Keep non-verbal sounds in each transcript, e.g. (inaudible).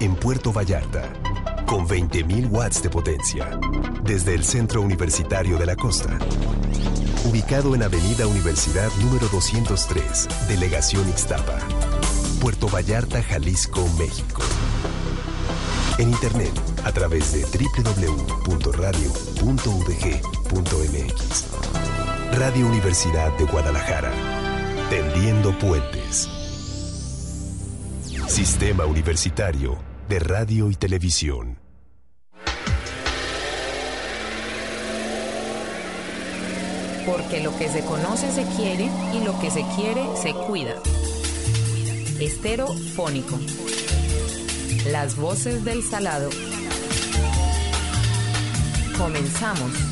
En Puerto Vallarta, con 20.000 watts de potencia, desde el Centro Universitario de la Costa. Ubicado en Avenida Universidad número 203, Delegación Ixtapa, Puerto Vallarta, Jalisco, México. En internet a través de www.radio.udg.mx. Radio Universidad de Guadalajara. Tendiendo puentes. Sistema Universitario de Radio y Televisión. Porque lo que se conoce se quiere y lo que se quiere se cuida. Esterofónico. Las voces del salado. Comenzamos.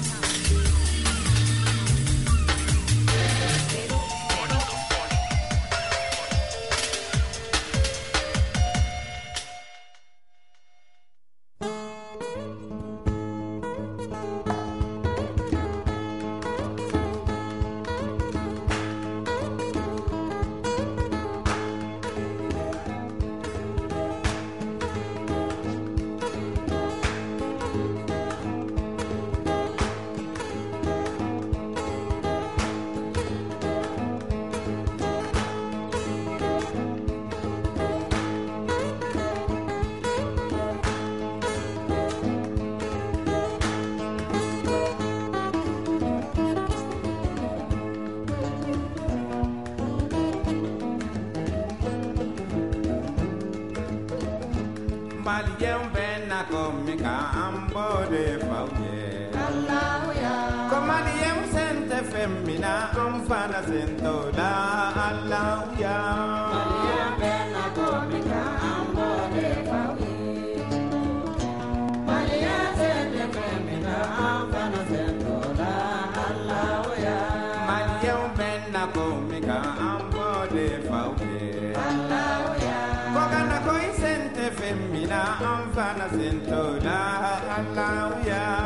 Sinto na Allah ya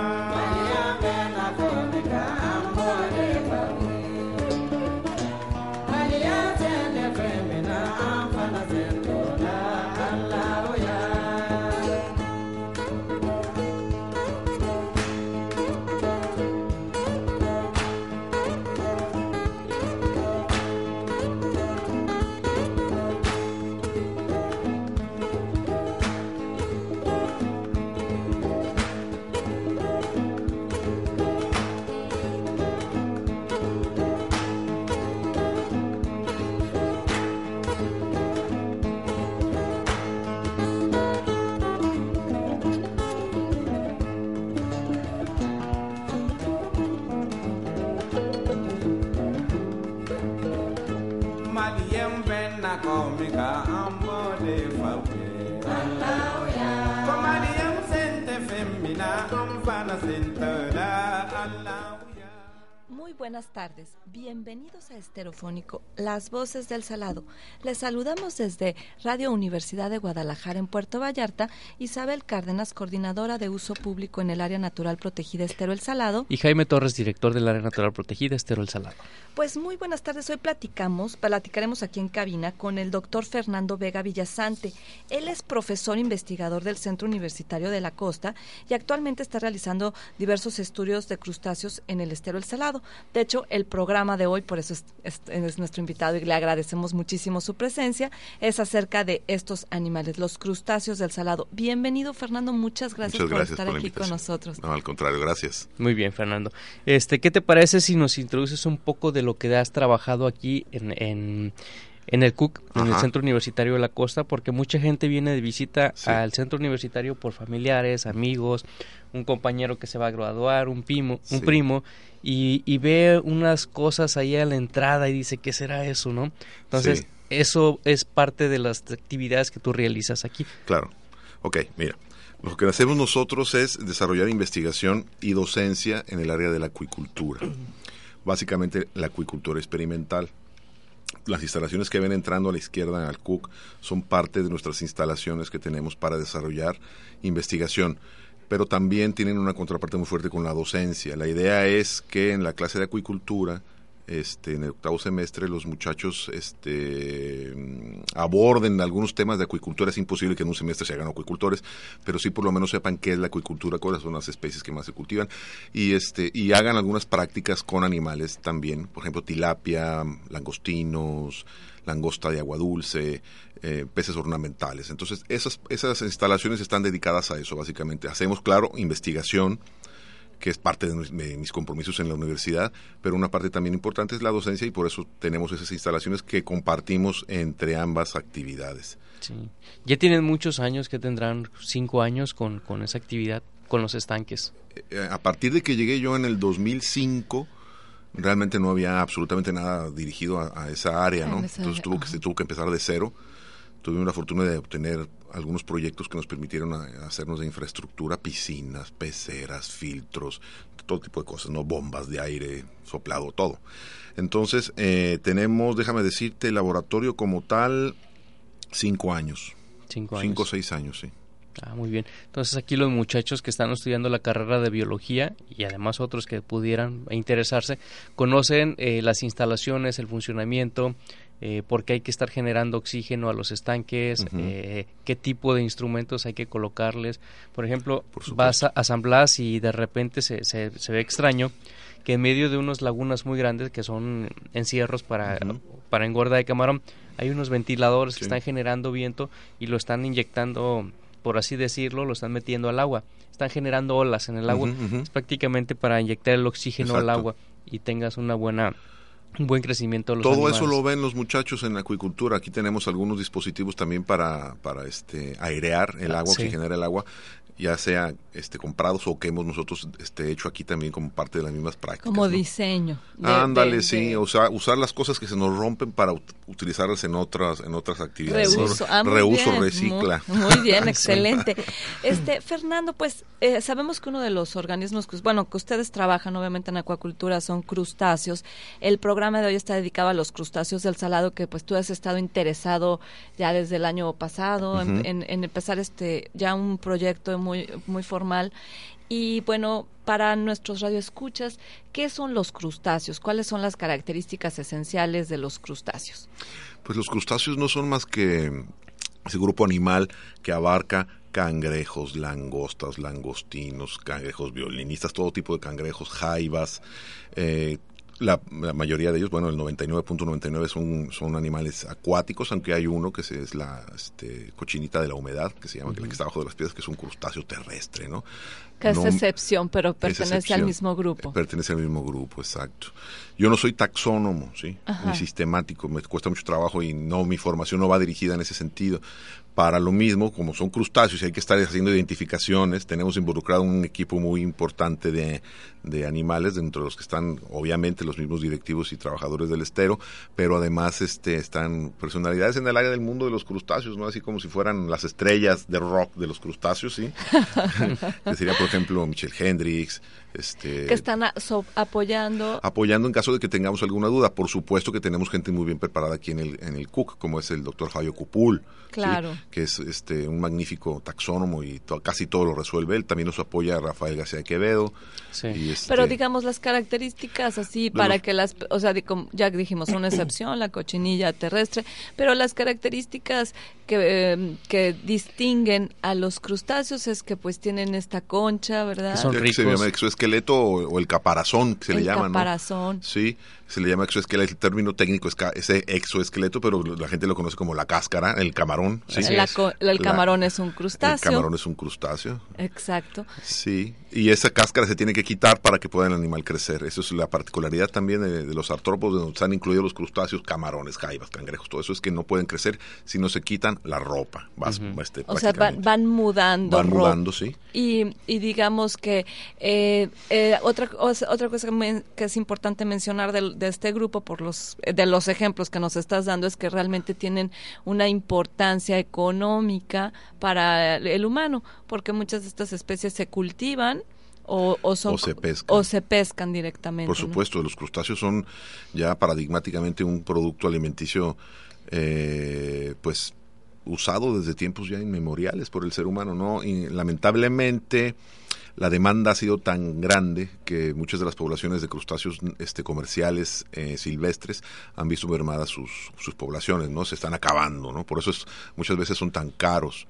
buenas tardes, bienvenidos a Esterofónico, Las Voces del Salado. Les saludamos desde Radio Universidad de Guadalajara en Puerto Vallarta, Isabel Cárdenas, coordinadora de uso público en el área natural protegida Estero El Salado. Y Jaime Torres, director del área natural protegida Estero El Salado. Pues muy buenas tardes, hoy platicamos, platicaremos aquí en cabina con el doctor Fernando Vega Villasante. Él es profesor investigador del Centro Universitario de la Costa y actualmente está realizando diversos estudios de crustáceos en el Estero El Salado. De hecho, el programa de hoy, por eso es, es- es nuestro invitado y le agradecemos muchísimo su presencia, es acerca de estos animales, los crustáceos del Salado. Bienvenido, Fernando, muchas gracias, Muchas por gracias estar por aquí con nosotros. No, al contrario, gracias. Muy bien, Fernando. Este, ¿qué te parece si nos introduces un poco de lo que has trabajado aquí en, en, en el CUC, en el. Centro Universitario de la Costa? Porque mucha gente viene de visita Sí. al Centro Universitario por familiares, amigos, un compañero que se va a graduar, un primo, un Sí. primo, y, y ve unas cosas ahí a la entrada y dice, ¿qué será eso, no? Entonces, Sí. eso es parte de las actividades que tú realizas aquí. Claro. Ok, mira. Lo que hacemos nosotros es desarrollar investigación y docencia en el área de la acuicultura. Básicamente la acuicultura experimental. Las instalaciones que ven entrando a la izquierda al CUC son parte de nuestras instalaciones que tenemos para desarrollar investigación, pero también tienen una contraparte muy fuerte con la docencia. La idea es que en la clase de acuicultura este, en el octavo semestre los muchachos este, mm, aborden algunos temas de acuicultura. Es imposible que en un semestre se hagan acuicultores, pero sí por lo menos sepan qué es la acuicultura, cuáles son las especies que más se cultivan y, este, y hagan algunas prácticas con animales también. Por ejemplo, tilapia, langostinos, langosta de agua dulce, eh, peces ornamentales. Entonces, esas, esas instalaciones están dedicadas a eso, básicamente. Hacemos, claro, investigación que es parte de, mis compromisos en la universidad, pero una parte también importante es la docencia y por eso tenemos esas instalaciones que compartimos entre ambas actividades. Sí. Ya tienen muchos años, que tendrán cinco años con, con esa actividad, con los estanques. Eh, a partir de que llegué yo en el 2005, realmente no había absolutamente nada dirigido a, esa área, ¿no? Entonces tuvo que, se tuvo que empezar de cero. Tuvimos la fortuna de obtener algunos proyectos que nos permitieron hacernos de infraestructura, piscinas, peceras, filtros, todo tipo de cosas, ¿no? Bombas de aire, soplado, todo. Entonces, eh, tenemos, déjame decirte, el laboratorio como tal, cinco años. Cinco años. Cinco o seis años, sí. Ah, muy bien. Entonces aquí los muchachos que están estudiando la carrera de biología y además otros que pudieran interesarse, conocen eh, las instalaciones, el funcionamiento, eh, por qué hay que estar generando oxígeno a los estanques, eh, qué tipo de instrumentos hay que colocarles. Por ejemplo, vas a asamblas y de repente se, se, ve extraño que en medio de unas lagunas muy grandes que son encierros para, para engorda de camarón, hay unos ventiladores que están generando viento y lo están inyectando, por así decirlo, lo están metiendo al agua. Están generando olas en el agua. Es prácticamente para inyectar el oxígeno al agua y tengas una buena un buen crecimiento de los Todo eso lo ven los muchachos en la acuicultura. Aquí tenemos algunos dispositivos también para, para este, airear el ah, agua, oxigenar el agua ya sea este comprados o que hemos nosotros este hecho aquí también como parte de las mismas prácticas. Como diseño. Ándale, sí, o sea, usar las cosas que se nos rompen para utilizarlas en otras en otras actividades. Reuso, ah, Reuso recicla. Muy, bien, (laughs) (laughs) excelente. Este, Fernando, pues eh, sabemos que uno de los organismos, que, bueno, que ustedes trabajan obviamente en acuacultura son crustáceos. El programa de hoy está dedicado a los crustáceos del salado que pues tú has estado interesado ya desde el año pasado en, en, empezar este ya un proyecto muy, muy formal. Y bueno, para nuestros radioescuchas, ¿qué son los crustáceos? ¿Cuáles son las características esenciales de los crustáceos? Pues los crustáceos no son más que ese grupo animal que abarca cangrejos, langostas, langostinos, cangrejos violinistas, todo tipo de cangrejos, jaivas, eh, la, mayoría de ellos, bueno, el 99.99 son, son animales acuáticos, aunque hay uno que es la este, cochinita de la humedad, que se llama, que está abajo de las piedras, que es un crustáceo terrestre, ¿no? Que es excepción, pero pertenece al mismo grupo. Pertenece al mismo grupo, exacto. Yo no soy taxónomo, ¿sí? Ni sistemático, me cuesta mucho trabajo y no, mi formación no va dirigida en ese sentido, para lo mismo, como son crustáceos y hay que estar haciendo identificaciones, tenemos involucrado un equipo muy importante de, de animales, dentro de los que están obviamente los mismos directivos y trabajadores del estero, pero además este, están personalidades en el área del mundo de los crustáceos, ¿no? Así como si fueran las estrellas de rock de los crustáceos, ¿sí? (laughs) que sería, por ejemplo, Michel Hendrix, este, que están apoyando. Apoyando en caso de que tengamos alguna duda. Por supuesto que tenemos gente muy bien preparada aquí en el, en el CUC, como es el doctor Fabio Cupul, claro. que es este un magnífico taxónomo y casi todo lo resuelve. Él también nos apoya Rafael García Quevedo. Este, Pero digamos las características así para que las, o sea, ya dijimos una excepción, la cochinilla terrestre, pero las características que, em, que distinguen a los crustáceos es que pues tienen esta concha, ¿verdad? Son ricos exoesqueleto o, el caparazón, que se le llama, caparazón. Sí, se le llama exoesqueleto, el término técnico es ese exoesqueleto, pero la gente lo conoce como la cáscara, el camarón. ¿sí? el camarón es un crustáceo. El camarón es un crustáceo. Exacto. Sí, y esa cáscara se tiene que quitar para que pueda el animal crecer. Eso es la particularidad también de, los artrópodos, donde están incluidos los crustáceos, camarones, jaivas, cangrejos, todo eso es que no pueden crecer si no se quitan la ropa. Este, o sea, van, mudando. Van mudando, sí. Y, y digamos que eh, eh, otra, otra cosa que, es importante mencionar de, de, este grupo, por los, de los ejemplos que nos estás dando, es que realmente tienen una importancia económica para el humano, porque muchas de estas especies se cultivan o, o, son, se pescan. o se pescan directamente. Por supuesto, los crustáceos son ya paradigmáticamente un producto alimenticio, eh, pues usado desde tiempos ya inmemoriales por el ser humano, ¿no? Y lamentablemente la demanda ha sido tan grande que muchas de las poblaciones de crustáceos este, comerciales eh, silvestres han visto mermadas sus, sus poblaciones, ¿no? Se están acabando, ¿no? Por eso es, muchas veces son tan caros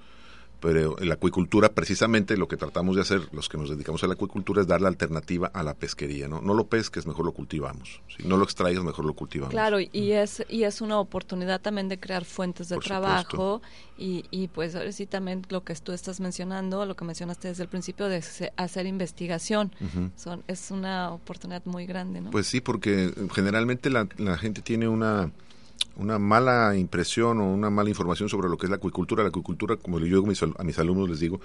pero en la acuicultura precisamente lo que tratamos de hacer los que nos dedicamos a la acuicultura es dar la alternativa a la pesquería no no lo pesques mejor lo cultivamos. Si no lo extraigas mejor lo cultivamos. Claro y es y es una oportunidad también de crear fuentes de trabajo y, y pues ahora sí también lo que tú estás mencionando lo que mencionaste desde el principio de hacer investigación. Son, es una oportunidad muy grande no pues sí porque generalmente la, la gente tiene una una mala impresión o una mala información sobre lo que es la acuicultura. La acuicultura, como yo a mis alumnos les digo,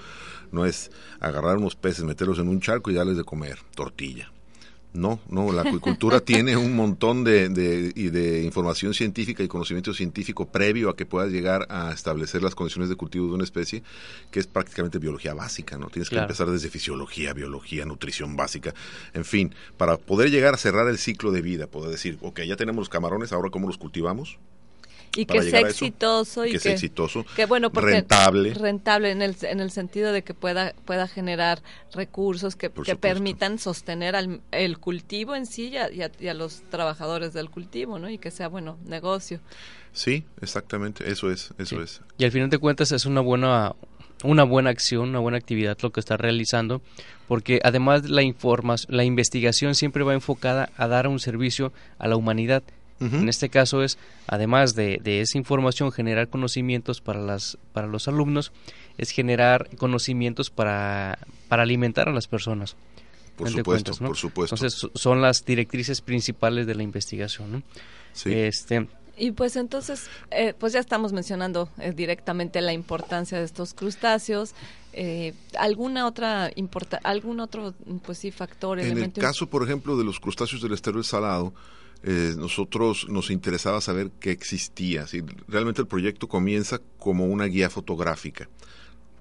no es agarrar unos peces, meterlos en un charco y darles de comer tortilla. No, no, la acuicultura (laughs) tiene un montón de, de, información científica y conocimiento científico previo a que puedas llegar a establecer las condiciones de cultivo de una especie, que es prácticamente biología básica, ¿no? Tienes que empezar desde fisiología, biología, nutrición básica, en fin, para poder llegar a cerrar el ciclo de vida, poder decir, ok, ya tenemos los camarones, ahora cómo los cultivamos, y que sea exitoso y que, sea exitoso, que bueno, rentable, rentable en el, en el sentido de que pueda pueda generar recursos que, que permitan sostener al, el cultivo en sí y a, los trabajadores del cultivo, ¿no? Y que sea bueno negocio. Sí, exactamente, eso es, eso es. Y al final de cuentas es una buena una buena acción, una buena actividad lo que está realizando, porque además la información, la investigación siempre va enfocada a dar un servicio a la humanidad en este caso es, además de, esa información, generar conocimientos para, las, para los alumnos, es generar conocimientos para, para alimentar a las personas. Por supuesto, por supuesto. Entonces son las directrices principales de la investigación. ¿no? Sí. Este, y pues entonces, eh, pues ya estamos mencionando eh, directamente la importancia de estos crustáceos. Eh, ¿Alguna otra importa, algún otro, pues sí, factor? En el caso, por ejemplo, de los crustáceos del estero salado, eh, nosotros nos interesaba saber qué existía. ¿sí? Realmente el proyecto comienza como una guía fotográfica.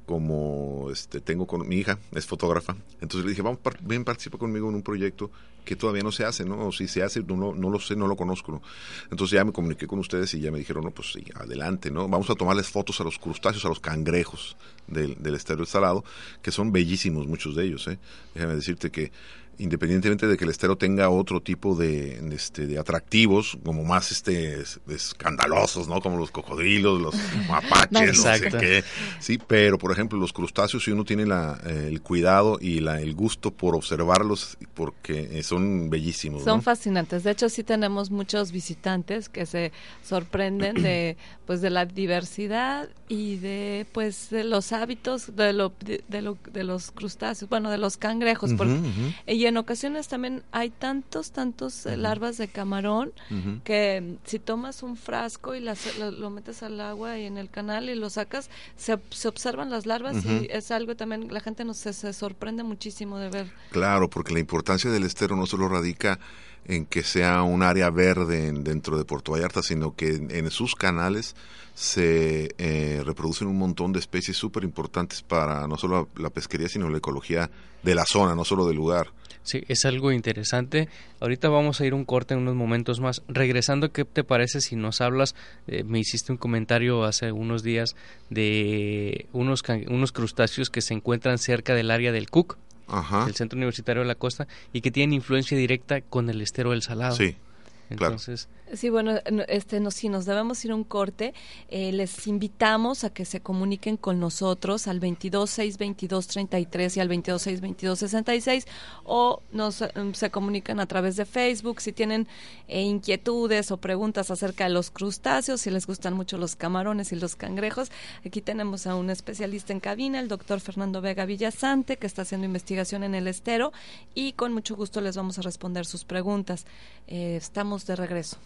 Como este, tengo con mi hija, es fotógrafa, entonces le dije, vamos, ven, participa conmigo en un proyecto que todavía no se hace, ¿no? O si se hace, no, no lo sé, no lo conozco, Entonces ya me comuniqué con ustedes y ya me dijeron, no, pues sí, adelante, ¿no? Vamos a tomarles fotos a los crustáceos, a los cangrejos del, del estero salado, que son bellísimos muchos de ellos, ¿eh? Déjame decirte que independientemente de que el estero tenga otro tipo de, este, de atractivos, como más este escandalosos, ¿no? Como los cocodrilos, los (laughs) mapaches, no sé qué. Sí, pero por ejemplo los crustáceos, si uno tiene la, el cuidado y la, el gusto por observarlos, porque son bellísimos. Son fascinantes. De hecho, sí tenemos muchos visitantes que se sorprenden de, (clears throat) pues, de la diversidad y de, pues, de los hábitos de, lo, de, lo, de los crustáceos, bueno, de los cangrejos. porque, en ocasiones también hay tantos, tantos eh, larvas de camarón que mm, si tomas un frasco y las, lo, metes al agua y en el canal y lo sacas, se, se observan las larvas y es algo también, la gente no se, se sorprende muchísimo de ver. Claro, porque la importancia del estero no solo radica en que sea un área verde dentro de Puerto Vallarta, sino que en, sus canales se eh, reproducen un montón de especies súper importantes para no solo la pesquería, sino la ecología de la zona, no solo del lugar. Sí, es algo interesante. Ahorita vamos a ir un corte en unos momentos más. Regresando, ¿qué te parece si nos hablas? Eh, me hiciste un comentario hace unos días de unos, unos crustáceos que se encuentran cerca del área del Cook, el Centro Universitario de la Costa, y que tienen influencia directa con el estero del Salado. Sí. Entonces, Sí, bueno, este, no, si nos debemos ir a un corte, eh, les invitamos a que se comuniquen con nosotros al 2262233 y al 2262266 o nos em, se comunican a través de Facebook si tienen eh, inquietudes o preguntas acerca de los crustáceos, si les gustan mucho los camarones y los cangrejos. Aquí tenemos a un especialista en cabina, el doctor Fernando Vega Villasante, que está haciendo investigación en el estero y con mucho gusto les vamos a responder sus preguntas. Eh, estamos de regreso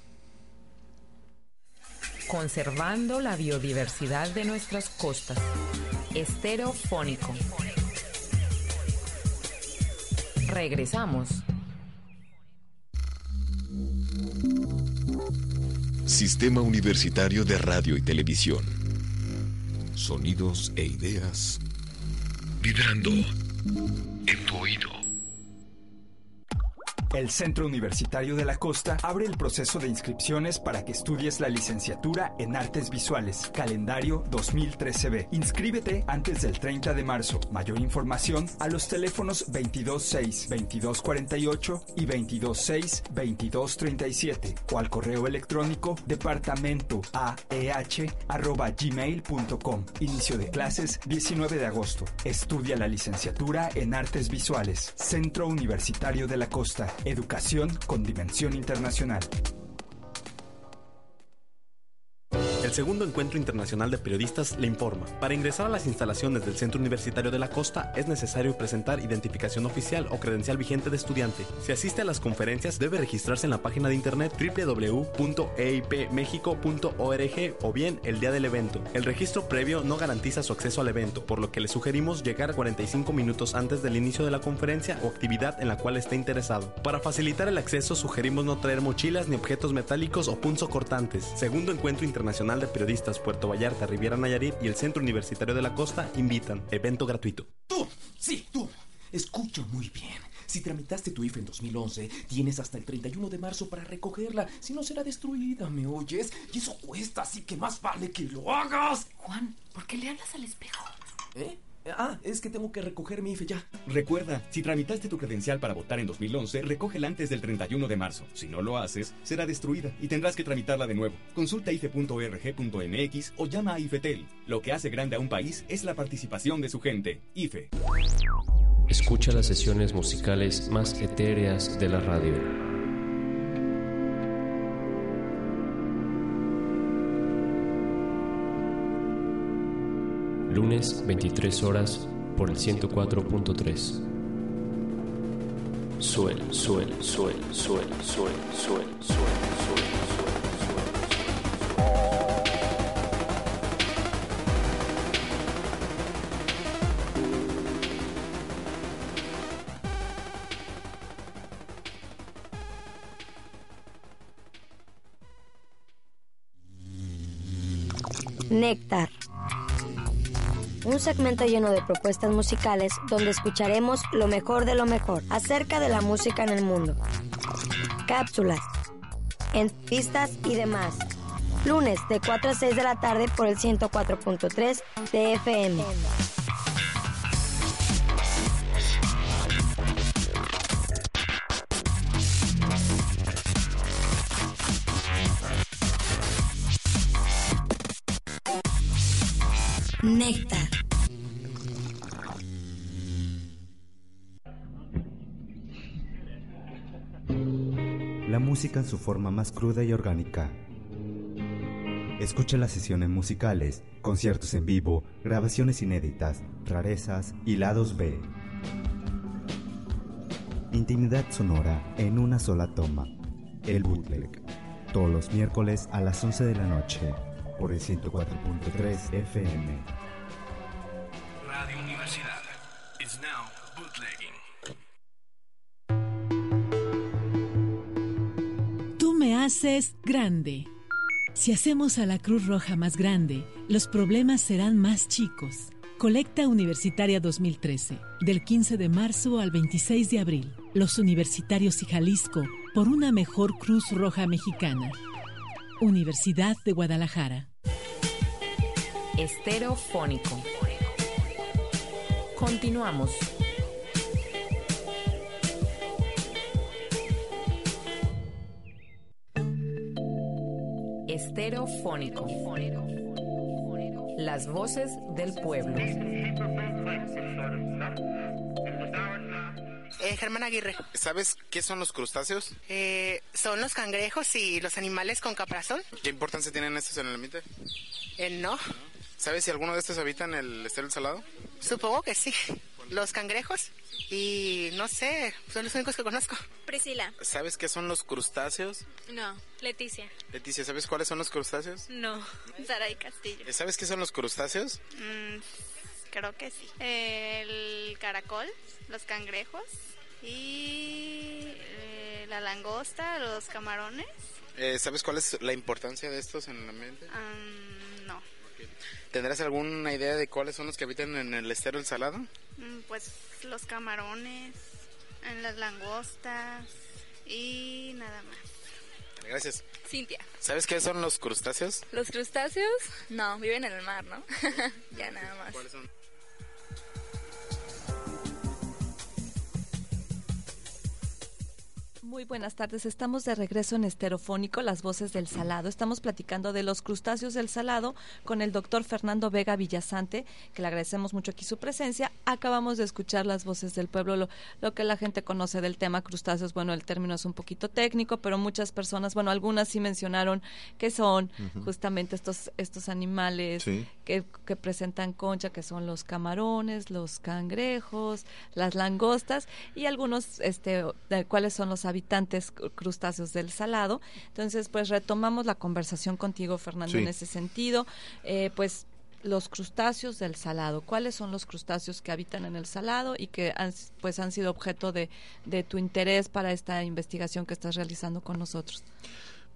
conservando la biodiversidad de nuestras costas. Estereofónico. Regresamos. Sistema Universitario de Radio y Televisión. Sonidos e ideas vibrando en tu oído. El Centro Universitario de la Costa abre el proceso de inscripciones para que estudies la licenciatura en Artes Visuales, calendario 2013B. Inscríbete antes del 30 de marzo. Mayor información a los teléfonos 226-2248 y 226-2237 o al correo electrónico departamento gmail.com. Inicio de clases 19 de agosto. Estudia la licenciatura en Artes Visuales, Centro Universitario de la Costa. Educación con dimensión internacional. El segundo encuentro internacional de periodistas le informa. Para ingresar a las instalaciones del Centro Universitario de la Costa es necesario presentar identificación oficial o credencial vigente de estudiante. Si asiste a las conferencias debe registrarse en la página de internet www.eipmexico.org o bien el día del evento. El registro previo no garantiza su acceso al evento, por lo que le sugerimos llegar 45 minutos antes del inicio de la conferencia o actividad en la cual esté interesado. Para facilitar el acceso sugerimos no traer mochilas ni objetos metálicos o punzocortantes. Segundo encuentro internacional de Periodistas Puerto Vallarta, Riviera Nayarit y el Centro Universitario de la Costa invitan. Evento gratuito. Tú, sí, tú. Escucha muy bien. Si tramitaste tu IFE en 2011, tienes hasta el 31 de marzo para recogerla. Si no, será destruida, ¿me oyes? Y eso cuesta, así que más vale que lo hagas. Juan, ¿por qué le hablas al espejo? ¿Eh? Ah, es que tengo que recoger mi IFE ya. Recuerda, si tramitaste tu credencial para votar en 2011, recógela antes del 31 de marzo. Si no lo haces, será destruida y tendrás que tramitarla de nuevo. Consulta ife.org.mx o llama a IFETEL. Lo que hace grande a un país es la participación de su gente. IFE. Escucha las sesiones musicales más etéreas de la radio. Lunes 23 horas por el 104.3. Suel, suel, suel, suel, suel, suel, suel. Néctar un segmento lleno de propuestas musicales donde escucharemos lo mejor de lo mejor acerca de la música en el mundo. Cápsulas, entrevistas y demás. Lunes de 4 a 6 de la tarde por el 104.3 de FM. Néctar. La música en su forma más cruda y orgánica. Escucha las sesiones musicales, conciertos en vivo, grabaciones inéditas, rarezas y lados B. Intimidad sonora en una sola toma. El bootleg. Todos los miércoles a las 11 de la noche por el 104.3 FM. Haces grande. Si hacemos a la Cruz Roja más grande, los problemas serán más chicos. Colecta Universitaria 2013, del 15 de marzo al 26 de abril. Los universitarios y Jalisco por una mejor Cruz Roja mexicana. Universidad de Guadalajara. Estereofónico. Continuamos. Estereofónico. Las voces del pueblo. Eh, Germán Aguirre. ¿Sabes qué son los crustáceos? Eh, son los cangrejos y los animales con caparazón. ¿Qué importancia tienen estos en el ambiente? Eh, no. ¿Sabes si alguno de estos habita en el estero salado? Supongo que sí. Los cangrejos y no sé, son los únicos que conozco. Priscila. ¿Sabes qué son los crustáceos? No, Leticia. Leticia, ¿sabes cuáles son los crustáceos? No, Saray Castillo. ¿Sabes qué son los crustáceos? Mm, creo que sí. El caracol, los cangrejos y eh, la langosta, los camarones. Eh, ¿Sabes cuál es la importancia de estos en el ambiente? Um, no. ¿Tendrás alguna idea de cuáles son los que habitan en el estero El Salado? Mm, pues los camarones, en las langostas Y nada más. Gracias. Cintia. ¿Sabes qué son los crustáceos? ¿Los crustáceos? No, viven en el mar, ¿no? (laughs) ya nada más. ¿Cuáles son? Muy buenas tardes, estamos de regreso en Esterofónico, Las Voces del Salado. Estamos platicando de los crustáceos del salado con el doctor Fernando Vega Villasante, que le agradecemos mucho aquí su presencia. Acabamos de escuchar las voces del pueblo, lo, lo que la gente conoce del tema crustáceos. Bueno, el término es un poquito técnico, pero muchas personas, bueno, algunas sí mencionaron que son justamente estos, estos animales Sí. que, que presentan concha, que son los camarones, los cangrejos, las langostas y algunos, este, de cuáles son los habitantes cr- crustáceos del salado. Entonces, pues retomamos la conversación contigo, Fernando, Sí. en ese sentido. Eh, pues los crustáceos del salado. ¿Cuáles son los crustáceos que habitan en el salado y que han, pues han sido objeto de, de tu interés para esta investigación que estás realizando con nosotros?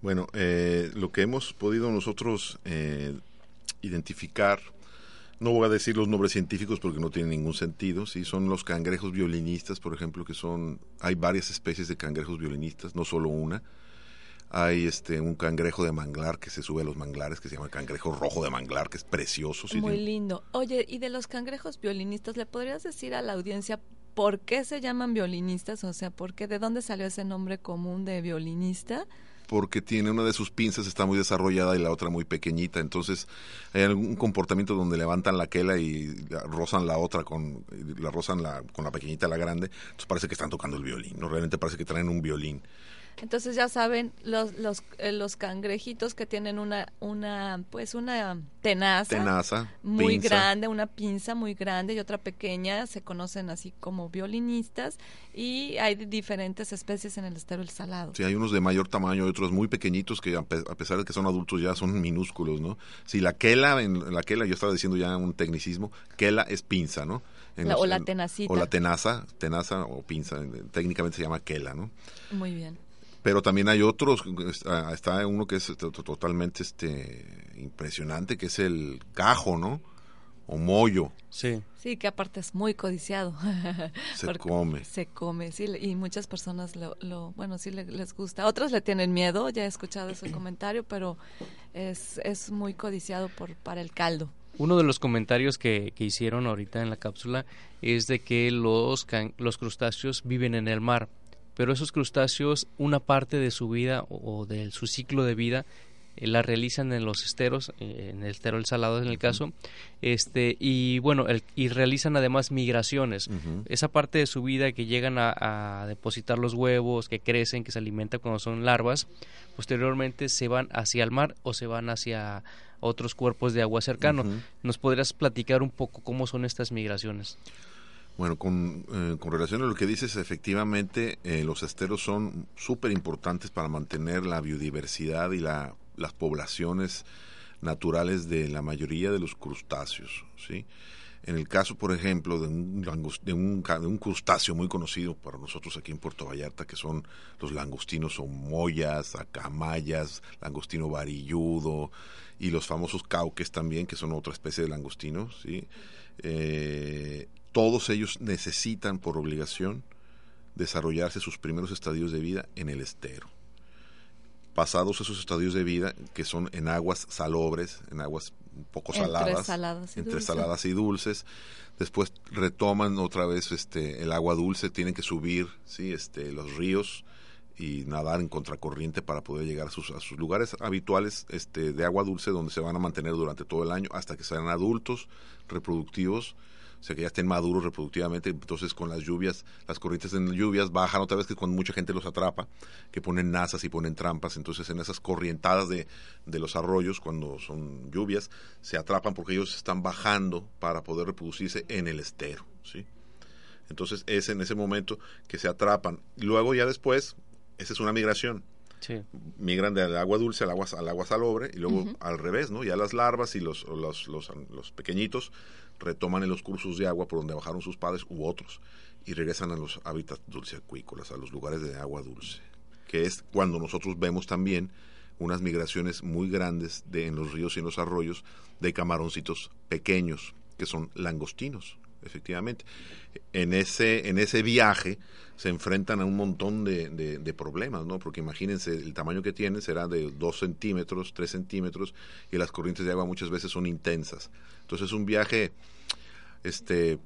Bueno, eh, lo que hemos podido nosotros eh, identificar, no voy a decir los nombres científicos porque no tienen ningún sentido, sí, son los cangrejos violinistas, por ejemplo, que son, hay varias especies de cangrejos violinistas, no solo una. Hay este un cangrejo de manglar que se sube a los manglares, que se llama cangrejo rojo de manglar, que es precioso. sí, Muy lindo. Oye, y de los cangrejos violinistas, ¿le podrías decir a la audiencia por qué se llaman violinistas? O sea, ¿por qué, ¿de dónde salió ese nombre común de violinista? Porque tiene una de sus pinzas está muy desarrollada y la otra muy pequeñita, entonces hay algún comportamiento donde levantan la quela y rozan la otra con la rozan la, con la pequeñita la grande, entonces parece que están tocando el violín, no realmente parece que traen un violín. Entonces ya saben los los eh, los cangrejitos que tienen una una pues una tenaza, Tenaza, muy pinza. grande, una pinza muy grande y otra pequeña, se conocen así como violinistas y hay diferentes especies en el estero El Salado. Sí, hay unos de mayor tamaño y otros muy pequeñitos que a pe- a pesar de que son adultos ya son minúsculos, ¿no? Si la quela, en la quela, yo estaba diciendo ya un tecnicismo, quela es pinza, ¿no? En La- o la en- tenacita. O la tenaza, tenaza o pinza, en- técnicamente se llama quela, ¿no? Muy bien. Pero también hay otros está uno que es to- totalmente este impresionante que es el cajo no o mollo sí Sí, que aparte es muy codiciado. Se come. Se come, sí, y muchas personas lo, lo bueno, sí le- les gusta. Otros le tienen miedo, ya he escuchado ese comentario, pero es, es muy codiciado por para el caldo. Uno de los comentarios que, que hicieron ahorita en la cápsula es de que los, can- los crustáceos viven en el mar, pero esos crustáceos, una parte de su vida o, de su ciclo de vida, eh, la realizan en los esteros, eh, en el estero Salado en el caso, este y bueno, el- y realizan además migraciones. Esa parte de su vida que llegan a, a depositar los huevos, que crecen, que se alimentan cuando son larvas, posteriormente se van hacia el mar o se van hacia otros cuerpos de agua cercanos. Ujú. ¿Nos podrías platicar un poco cómo son estas migraciones? Bueno, con, eh, con relación a lo que dices, efectivamente eh, los esteros son súper importantes para mantener la biodiversidad y la, las poblaciones naturales de la mayoría de los crustáceos, ¿sí? En el caso, por ejemplo, de un, de un, de un crustáceo muy conocido para nosotros aquí en Puerto Vallarta, que son los langostinos o moyas, acamayas, langostino varilludo y los famosos cauques también, que son otra especie de langostino, ¿sí? Eh, todos ellos necesitan por obligación desarrollarse sus primeros estadios de vida en el estero. Pasados esos estadios de vida, que son en aguas salobres, en aguas un poco Entre saladas, y entre saladas y dulces, después retoman otra vez este el agua dulce, tienen que subir sí este los ríos y nadar en contracorriente para poder llegar a sus, a sus lugares habituales este de agua dulce donde se van a mantener durante todo el año hasta que sean adultos reproductivos o sea que ya estén maduros reproductivamente, entonces con las lluvias, las corrientes en lluvias bajan otra vez que cuando mucha gente los atrapa, que ponen nazas y ponen trampas, entonces en esas corrientadas de, de los arroyos, cuando son lluvias, se atrapan porque ellos están bajando para poder reproducirse en el estero, ¿sí? Entonces es en ese momento que se atrapan. Luego ya después, esa es una migración. Sí. Migran del agua dulce al agua, al agua salobre y luego al revés, ¿no? Ya las larvas y los, los, los, los pequeñitos retoman en los cursos de agua por donde bajaron sus padres u otros y regresan a los hábitats dulceacuícolas, a los lugares de agua dulce, que es cuando nosotros vemos también unas migraciones muy grandes de, en los ríos y en los arroyos de camaroncitos pequeños, que son langostinos, efectivamente. En ese, en ese viaje se enfrentan a un montón de, problemas, ¿no? Porque imagínense, el tamaño que tienen será de 2 centímetros, 3 centímetros, y las corrientes de agua muchas veces son intensas. Entonces es un viaje este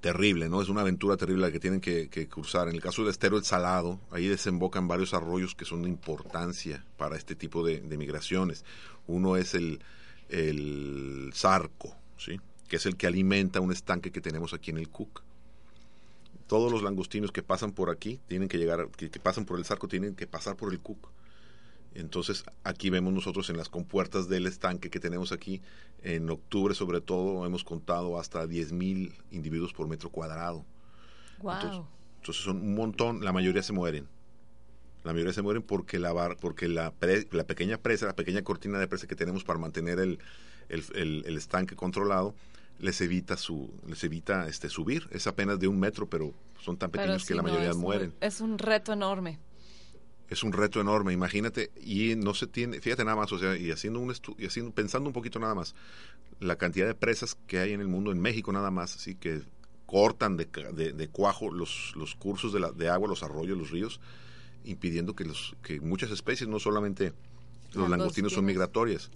terrible, ¿no? Es una aventura terrible la que tienen que, cruzar. En el caso del estero El Salado, ahí desembocan varios arroyos que son de importancia para este tipo de, de migraciones. Uno es el, el Zarco, ¿sí? Que es el que alimenta un estanque que tenemos aquí en el Cook. Todos los langostinos que pasan por aquí tienen que llegar, que, que pasan por el Zarco, tienen que pasar por el Cook. Entonces aquí vemos nosotros en las compuertas del estanque que tenemos aquí, en octubre sobre todo, hemos contado hasta 10.000 individuos por metro cuadrado. Wow. Entonces, entonces son un montón, la mayoría se mueren. La mayoría se mueren porque la bar- porque la, pre- la pequeña presa, la pequeña cortina de presa que tenemos para mantener el, el, el- el estanque controlado, les evita su, les evita este subir. Es apenas de un metro, pero son tan pequeños que la no, mayoría es mueren. es un reto enorme. Es un reto enorme, imagínate, y no se tiene, fíjate nada más, o sea, y haciendo un estu- y haciendo, pensando un poquito nada más, la cantidad de presas que hay en el mundo, en México nada más, así que cortan de, de, de cuajo los, los cursos de, la, de agua, los arroyos, los ríos, impidiendo que, los, que muchas especies, no solamente los langostinos son migratorias,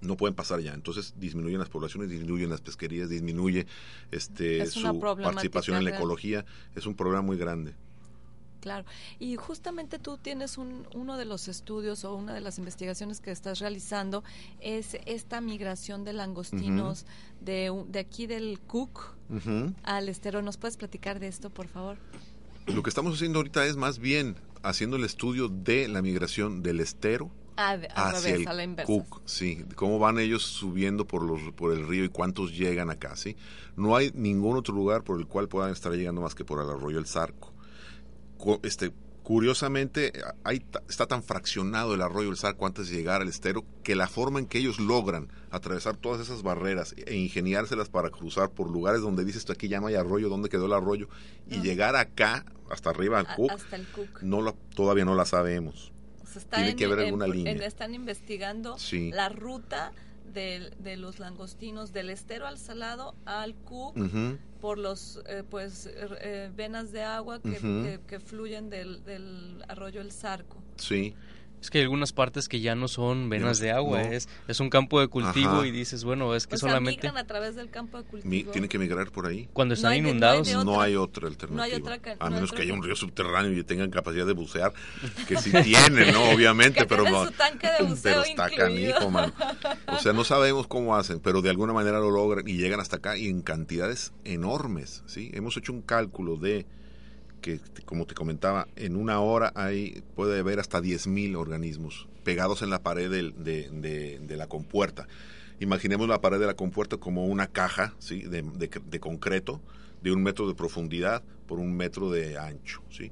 no pueden pasar ya. Entonces disminuyen las poblaciones, disminuyen las pesquerías, disminuye este, Es su participación en la real. ecología. Es un problema muy grande. Claro. Y justamente tú tienes un, uno de los estudios o una de las investigaciones que estás realizando es esta migración de langostinos de, de aquí del Cook al estero. ¿Nos puedes platicar de esto, por favor? Lo que estamos haciendo ahorita es más bien haciendo el estudio de la migración del estero Ah, de- hacia revés, el a la inversa. Cook, sí, cómo van ellos subiendo por los por el río y cuántos llegan acá, sí. No hay ningún otro lugar por el cual puedan estar llegando más que por el arroyo El Zarco. Co- Este curiosamente hay, está tan fraccionado el arroyo El Zarco antes de llegar al estero que la forma en que ellos logran atravesar todas esas barreras e ingeniárselas para cruzar por lugares donde dices tú aquí ya no hay arroyo, ¿dónde quedó el arroyo? Y llegar acá hasta arriba al A- Cook, hasta el Cook. no la- todavía no la sabemos. O sea, está Tiene en- que haber en- alguna en- línea. están investigando Sí. la ruta de, los langostinos del estero al salado al Cook por los eh, pues eh, venas de agua que- que fluyen del, del arroyo El Zarco. Sí. Es que hay algunas partes que ya no son venas no- de agua, no. es, es un campo de cultivo Ajá. y dices, bueno, es que o sea, solamente migran a través del campo de cultivo. Mi- tienen que migrar por ahí. cuando No están no hay inundados. No hay otra alternativa. No hay otra a menos otra que haya un río subterráneo y tengan capacidad de bucear, que sí (laughs) tienen, ¿no? Obviamente, Que pero su tanque de (laughs) buceo pero está incluido. canijo, man. O sea, no sabemos cómo hacen, pero de alguna manera lo logran y llegan hasta acá y en cantidades enormes, ¿sí? Hemos hecho un cálculo de que, como te comentaba, en una hora hay puede haber hasta 10.000 organismos pegados en la pared del- de, de- de la compuerta. Imaginemos la pared de la compuerta como una caja ¿sí? de, de- de concreto de un metro de profundidad por un metro de ancho. ¿sí?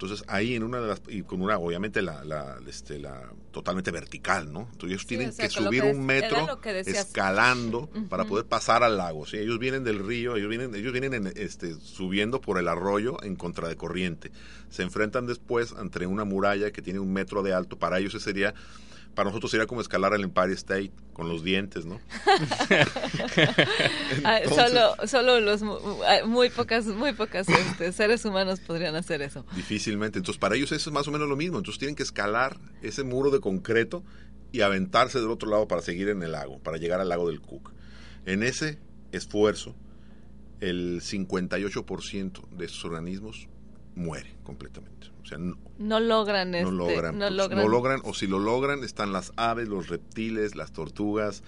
Entonces ahí en una de las, y con una, obviamente la, la, este, la totalmente vertical, ¿no? Entonces ellos Sí, tienen o sea, que subir que un metro lo que decías. escalando para poder pasar al lago, ¿sí? Ellos vienen del río, ellos vienen, ellos vienen en, este, subiendo por el arroyo en contra de corriente. Se enfrentan después ante una muralla que tiene un metro de alto, para ellos ese sería, para nosotros sería como escalar el Empire State con los dientes, ¿no? (laughs) Ah, Entonces- solo solo los ah, muy pocas muy pocas este, seres humanos podrían hacer eso. Difícilmente. Entonces, para ellos eso es más o menos lo mismo. Entonces, tienen que escalar ese muro de concreto y aventarse del otro lado para seguir en el lago, para llegar al lago del Cook. En ese esfuerzo, el 58% de esos organismos muere completamente. Sea, no, No logran este, no logran, no pues, logran, no logran, o si lo logran, están las aves, los reptiles, las tortugas,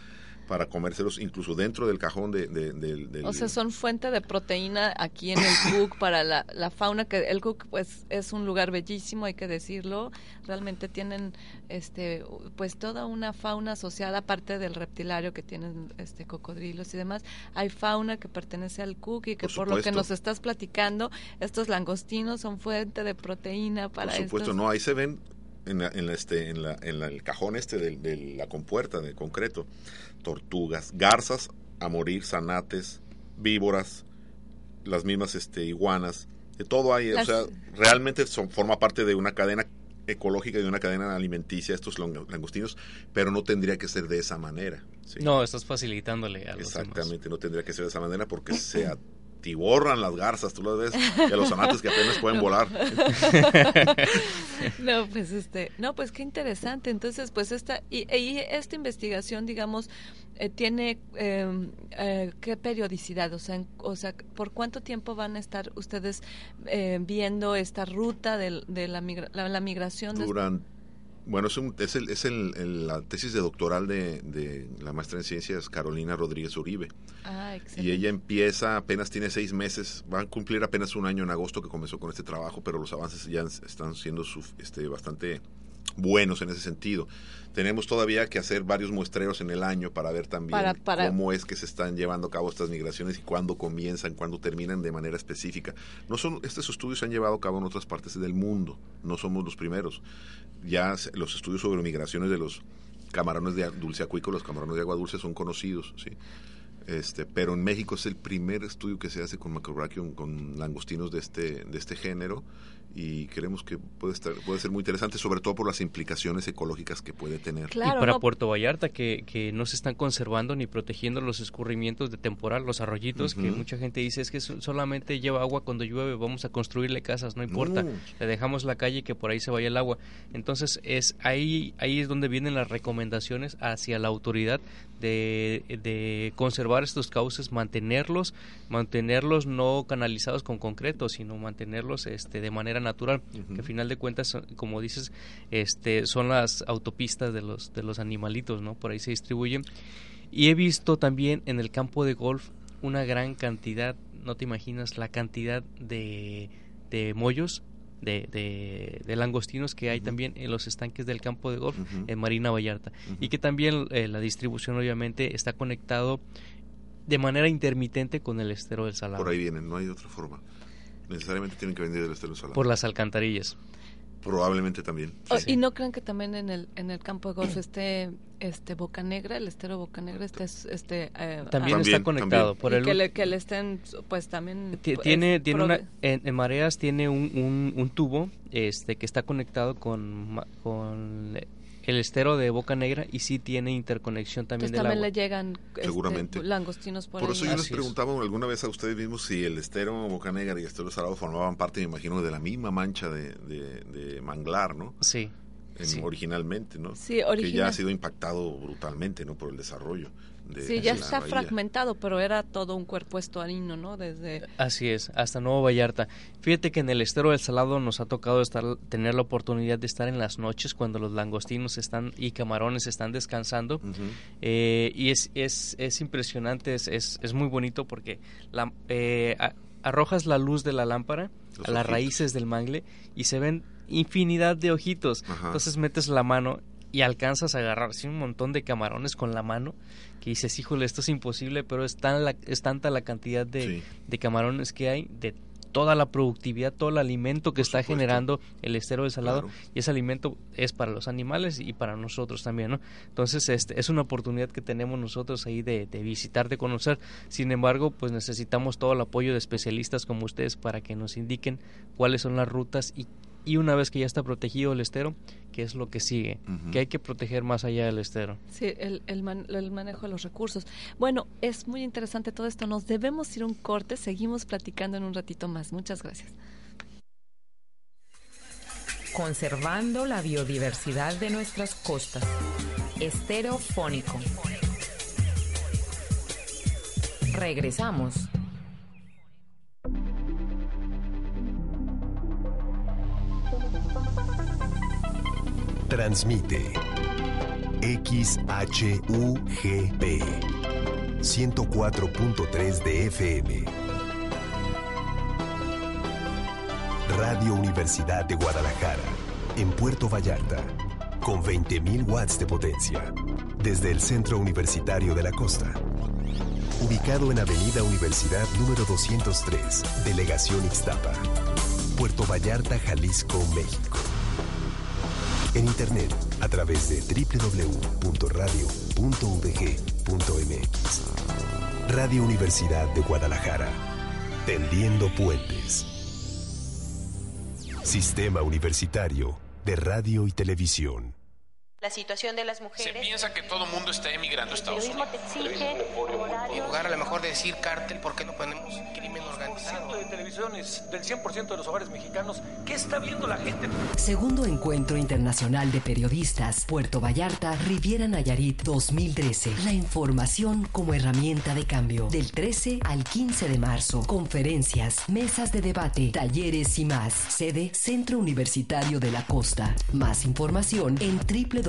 para comérselos incluso dentro del cajón de, de- del- del- O sea, son fuente de proteína aquí en el (laughs) Cook para la, la fauna que el Cook pues es un lugar bellísimo, hay que decirlo. Realmente tienen este pues toda una fauna asociada aparte del reptilario que tienen este cocodrilos y demás. Hay fauna que pertenece al Cook y que Por por, lo que nos estás platicando, estos langostinos son fuente de proteína para Por supuesto, estos- no, ahí se ven en, la- en, la, este, en, la, en la- el cajón este de, de la compuerta de concreto, tortugas, garzas a morir, zanates, víboras, las mismas este, iguanas, de todo hay, Las- o sea, realmente son, forma parte de una cadena ecológica y de una cadena alimenticia estos langostinos, pero no tendría que ser de esa manera. ¿sí? No, estás facilitándole a los Exactamente, no tendría que ser de esa manera porque se (clears throat) atiborran las garzas, tú lo ves, y a los amantes que apenas pueden volar. (laughs) no, pues este, no, pues qué interesante. Entonces, pues esta y, y esta investigación, digamos, eh, tiene eh, eh, qué periodicidad, o sea, en- o sea, por cuánto tiempo van a estar ustedes eh, viendo esta ruta del- de, la, migra- la, la migración de Durante, bueno, es, un- es, el, es el- el- la tesis de doctoral de, de la maestra en ciencias Carolina Rodríguez Uribe. Ah, Y ella empieza, apenas tiene seis meses, va a cumplir apenas un año en agosto que comenzó con este trabajo, pero los avances ya están siendo suf- este, bastante buenos en ese sentido. Tenemos todavía que hacer varios muestreos en el año para ver también Para- para- cómo es que se están llevando a cabo estas migraciones y cuándo comienzan, cuándo terminan de manera específica. No son estos estudios se han llevado a cabo en otras partes del mundo, no somos los primeros. Ya los estudios sobre migraciones de los camarones de dulce acuícola, los camarones de agua dulce son conocidos, sí. Este, pero en México es el primer estudio que se hace con macrobrachium, con langostinos de este, de este género y creemos que puede estar, puede ser muy interesante, sobre todo por las implicaciones ecológicas que puede tener. y para Puerto Vallarta, que, que no se están conservando ni protegiendo los escurrimientos de temporal, los arroyitos, que mucha gente dice es que so- solamente lleva agua cuando llueve, vamos a construirle casas, no importa, No. le dejamos la calle y que por ahí se vaya el agua. Entonces es ahí, ahí es donde vienen las recomendaciones hacia la autoridad de, de conservar estos cauces, mantenerlos, mantenerlos no canalizados con concreto, sino mantenerlos este, de manera natural, que a final de cuentas, como dices, este, son las autopistas de los, de los animalitos, ¿no? Por ahí se distribuyen. Y he visto también en el campo de golf una gran cantidad, no te imaginas la cantidad de, de mollos, de, de, de langostinos que hay también en los estanques del campo de golf en Marina Vallarta. Y que también eh, la distribución obviamente está conectado de manera intermitente con el estero del Salado. Por ahí vienen, no hay otra forma. Necesariamente tienen que venir del estero salado. Por las alcantarillas. Probablemente también. Oh, ¿Y no creen que también en el en el campo de golf esté este Boca Negra, el estero Boca Negra esté este eh, También ah, está conectado por y el que le, que le estén pues también pues, tiene tiene una en, en mareas tiene un, un, un tubo este que está conectado con ma- con el estero de Boca Negra y sí tiene interconexión también entonces del también agua. le llegan este, Seguramente. langostinos por, Por ahí. eso yo les Así es. preguntaba alguna vez a ustedes mismos si el estero Boca Negra y el estero Salado formaban parte, me imagino, de la misma mancha de, de- de manglar, ¿no? Sí. En- Sí. Originalmente, ¿no? Sí, Que ya original- ha sido impactado brutalmente, ¿no? Por el desarrollo. De, Sí, ya está bahía. fragmentado, pero era todo un cuerpo estuarino, ¿no? Desde Así es, hasta Nuevo Vallarta. Fíjate que en el estero del Salado nos ha tocado estar, tener la oportunidad de estar en las noches cuando los langostinos están y camarones están descansando. Eh, y es, es, es impresionante, es, es, es muy bonito porque la, eh, a- arrojas la luz de la lámpara Los a las ojitos. raíces del mangle y se ven infinidad de ojitos. Ajá. Entonces metes la mano y alcanzas a agarrar así un montón de camarones con la mano que dices, híjole, esto es imposible, pero es, tan la, es tanta la cantidad de, Sí. de camarones que hay, de toda la productividad, todo el alimento que Por está supuesto. generando el estero del salado Claro. y ese alimento es para los animales y para nosotros también, ¿no? Entonces, este es una oportunidad que tenemos nosotros ahí de, de visitar, de conocer. Sin embargo, pues necesitamos todo el apoyo de especialistas como ustedes para que nos indiquen cuáles son las rutas y, y una vez que ya está protegido el estero, qué es lo que sigue, Ujú. que hay que proteger más allá del estero. Sí, el, el, man- el manejo de los recursos. Bueno, es muy interesante todo esto. Nos debemos ir a un corte. Seguimos platicando en un ratito más. Muchas gracias. Conservando la biodiversidad de nuestras costas. Estereofónico. Regresamos. Transmite XHUGP 104.3 de FM. Radio Universidad de Guadalajara, en Puerto Vallarta, con 20.000 watts de potencia, desde el Centro Universitario de la Costa. Ubicado en Avenida Universidad número 203, Delegación Ixtapa, Puerto Vallarta, Jalisco, México. En internet a través de www.radio.udg.mx. Radio Universidad de Guadalajara. Tendiendo puentes. Sistema Universitario de radio y televisión. La situación de las mujeres. Se piensa que todo el mundo está emigrando a Estados periodismo Unidos. te exige En lugar a lo mejor de decir cártel, ¿por qué no ponemos crimen organizado? de televisiones del 100% de los hogares mexicanos. ¿Qué está viendo la gente? Segundo Encuentro Internacional de Periodistas, Puerto Vallarta, Riviera Nayarit 2013. La información como herramienta de cambio. Del 13 al 15 de marzo. Conferencias, mesas de debate, talleres y más. Sede Centro Universitario de la Costa. Más información en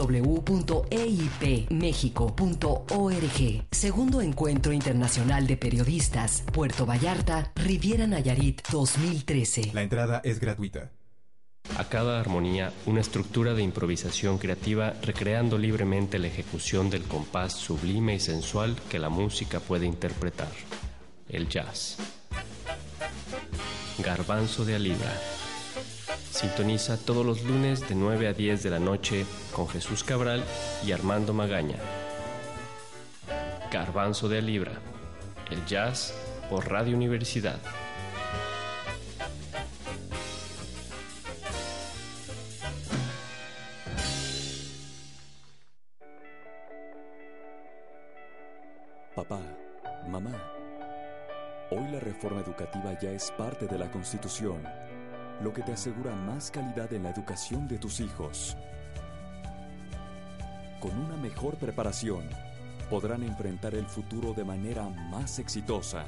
www.eipmexico.org. Segundo Encuentro Internacional de Periodistas, Puerto Vallarta, Riviera Nayarit 2013. La entrada es gratuita. A cada armonía, una estructura de improvisación creativa recreando libremente la ejecución del compás sublime y sensual que la música puede interpretar. El jazz. Garbanzo de Alibra. Sintoniza todos los lunes de 9 a 10 de la noche con Jesús Cabral y Armando Magaña. Garbanzo de Alibra. El jazz por Radio Universidad. Papá, mamá, hoy la reforma educativa ya es parte de la Constitución, lo que te asegura más calidad en la educación de tus hijos. Con una mejor preparación, podrán enfrentar el futuro de manera más exitosa.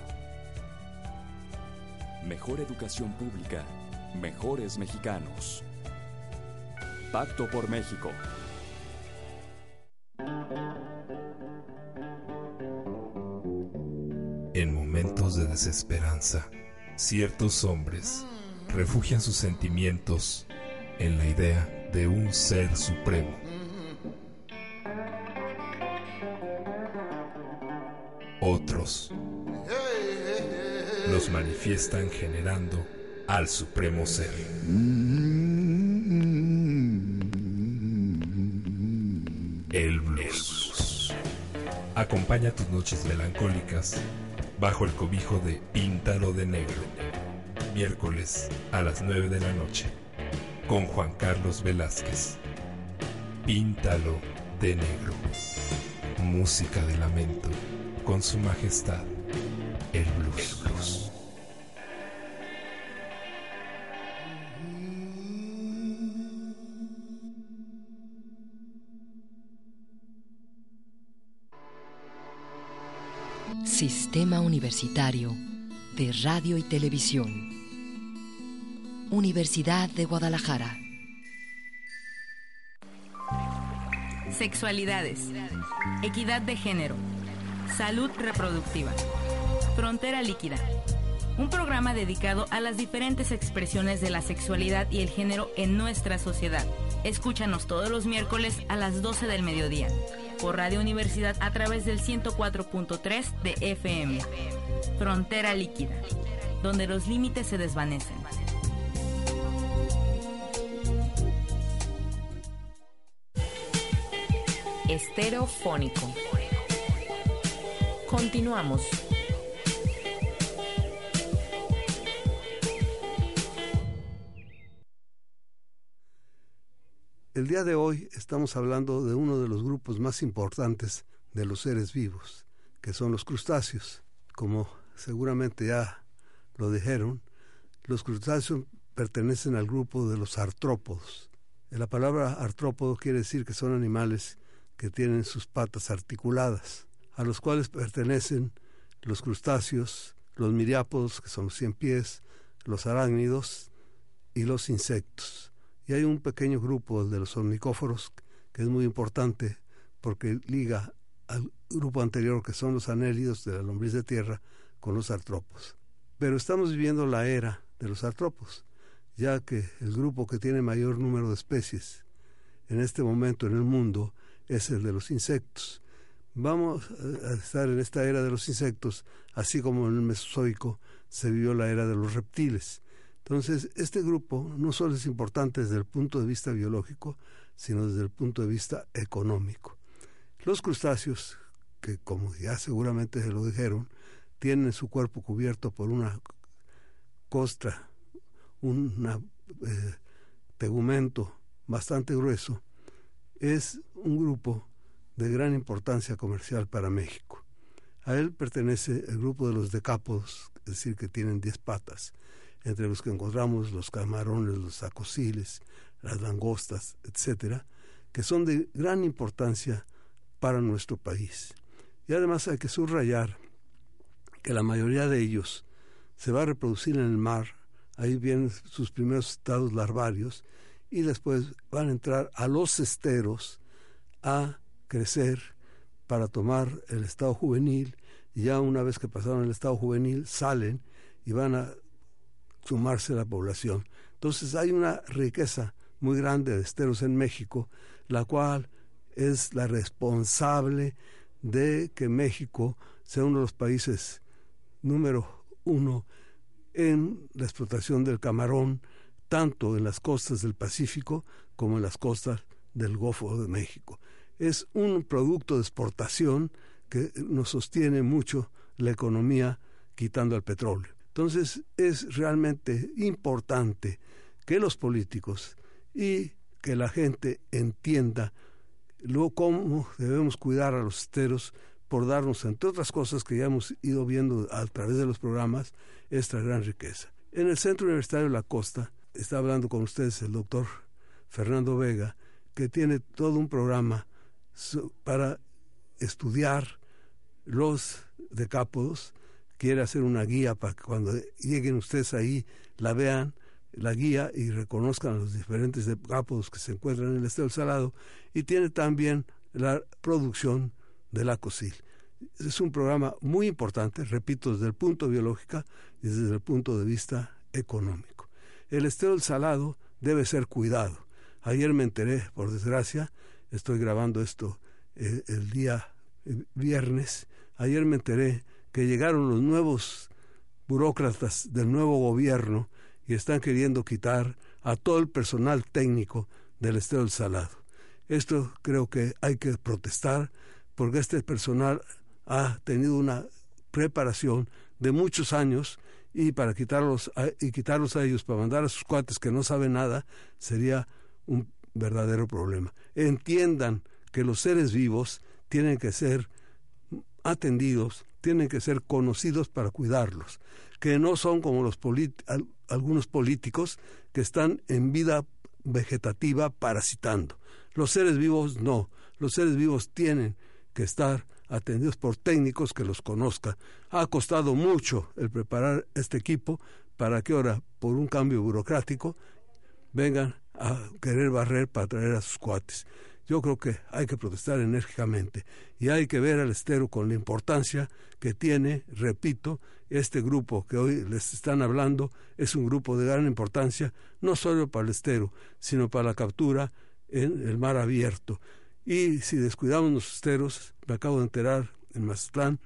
Mejor educación pública, mejores mexicanos. Pacto por México. En momentos de desesperanza, ciertos hombres refugian sus sentimientos en la idea de un ser supremo. Otros los manifiestan generando al supremo ser. El blues. Acompaña tus noches melancólicas bajo el cobijo de Píntalo de Negro. Miércoles a las 9 de la noche. Con Juan Carlos Velázquez. Píntalo de Negro. Música de lamento con su majestad. El blues. El blues. Sistema Universitario de Radio y Televisión. Universidad de Guadalajara. Sexualidades. Equidad de género. Salud reproductiva. Frontera líquida. Un programa dedicado a las diferentes expresiones de la sexualidad y el género en nuestra sociedad. Escúchanos todos los miércoles a las 12 del mediodía por Radio Universidad a través del 104.3 de FM. Frontera líquida, donde los límites se desvanecen. Estereofónico. Continuamos. El día de hoy estamos hablando de uno de los grupos más importantes de los seres vivos, que son los crustáceos. Como seguramente ya lo dijeron, los crustáceos pertenecen al grupo de los artrópodos. La palabra artrópodo quiere decir que son animales que tienen sus patas articuladas, a los cuales pertenecen los crustáceos, los miriápodos, que son los cien pies, los arácnidos y los insectos. Y hay un pequeño grupo de los ornicóforos que es muy importante porque liga al grupo anterior que son los anélidos de la lombriz de tierra con los artrópodos. Pero estamos viviendo la era de los artrópodos, ya que el grupo que tiene mayor número de especies en este momento en el mundo es el de los insectos. Vamos a estar en esta era de los insectos, así como en el Mesozoico se vivió la era de los reptiles. Entonces, este grupo no solo es importante desde el punto de vista biológico, sino desde el punto de vista económico. Los crustáceos, que como ya seguramente se lo dijeron, tienen su cuerpo cubierto por una costra, un tegumento bastante grueso, es un grupo de gran importancia comercial para México. A él pertenece el grupo de los decápodos, es decir, que tienen diez patas, entre los que encontramos los camarones, los acosiles, las langostas, etcétera, que son de gran importancia para nuestro país. Y además hay que subrayar que la mayoría de ellos se va a reproducir en el mar, ahí vienen sus primeros estados larvarios, y después van a entrar a los esteros a crecer para tomar el estado juvenil, ya una vez que pasaron el estado juvenil salen y van a sumarse a la población. Entonces hay una riqueza muy grande de esteros en México, la cual es la responsable de que México sea uno de los países número uno en la explotación del camarón, tanto en las costas del Pacífico como en las costas del Golfo de México. Es un producto de exportación que nos sostiene mucho la economía quitando el petróleo. Entonces es realmente importante que los políticos y que la gente entienda lo cómo debemos cuidar a los esteros por darnos, entre otras cosas que ya hemos ido viendo a través de los programas, esta gran riqueza. En el Centro Universitario de la Costa está hablando con ustedes el doctor Fernando Vega, que tiene todo un programa para estudiar los decápodos, quiere hacer una guía para que cuando lleguen ustedes ahí la vean, la guía y reconozcan los diferentes decápodos que se encuentran en el estado salado y tiene también la producción de la COSIL. Es un programa muy importante, repito, desde el punto biológico y desde el punto de vista económico. El estero del salado debe ser cuidado. Ayer me enteré, por desgracia, estoy grabando esto eh, el día eh, viernes, ayer me enteré que llegaron los nuevos burócratas del nuevo gobierno y están queriendo quitar a todo el personal técnico del estero del salado. Esto creo que hay que protestar porque este personal ha tenido una preparación de muchos años y para quitarlos a, y quitarlos a ellos para mandar a sus cuates que no saben nada sería un verdadero problema. Entiendan que los seres vivos tienen que ser atendidos, tienen que ser conocidos para cuidarlos, que no son como los algunos políticos que están en vida vegetativa parasitando. Los seres vivos no, los seres vivos tienen que estar atendidos por técnicos que los conozcan. Ha costado mucho el preparar este equipo para que ahora, por un cambio burocrático, vengan a querer barrer para traer a sus cuates. Yo creo que hay que protestar enérgicamente y hay que ver al estero con la importancia que tiene, repito, este grupo que hoy les están hablando es un grupo de gran importancia, no solo para el estero, sino para la captura en el mar abierto. Y si descuidamos los esteros, me acabo de enterar en Mazatlán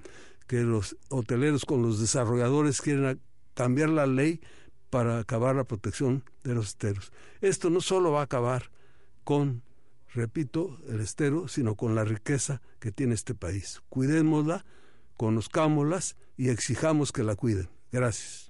que los hoteleros con los desarrolladores quieren cambiar la ley para acabar la protección de los esteros. Esto no solo va a acabar con, repito, el estero, sino con la riqueza que tiene este país. Cuidémosla, conozcámoslas y exijamos que la cuiden. Gracias.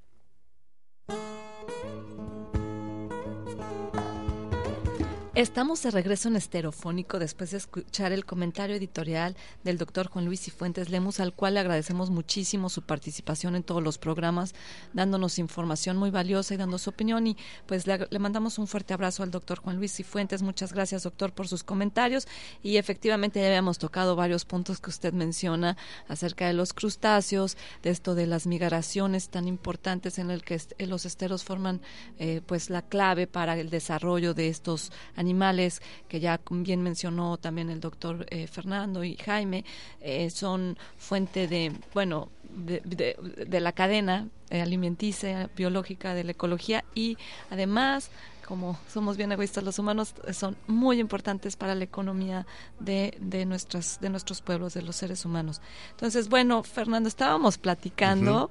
Estamos de regreso en Esterofónico después de escuchar el comentario editorial del doctor Juan Luis Cifuentes Lemus, al cual le agradecemos muchísimo su participación en todos los programas, dándonos información muy valiosa y dando su opinión. Y pues le, mandamos un fuerte abrazo al doctor Juan Luis Cifuentes. Muchas gracias, doctor, por sus comentarios. Y efectivamente ya habíamos tocado varios puntos que usted menciona acerca de los crustáceos, de esto de las migraciones tan importantes en el que los esteros forman eh, pues la clave para el desarrollo de estos animales animales, que ya bien mencionó también el doctor eh, Fernando y Jaime, eh, son fuente de, bueno, de, la cadena eh, alimenticia, biológica, de la ecología y además como somos bien egoístas los humanos, son muy importantes para la economía de, de, nuestras, de nuestros pueblos, de los seres humanos. Entonces, bueno, Fernando, estábamos platicando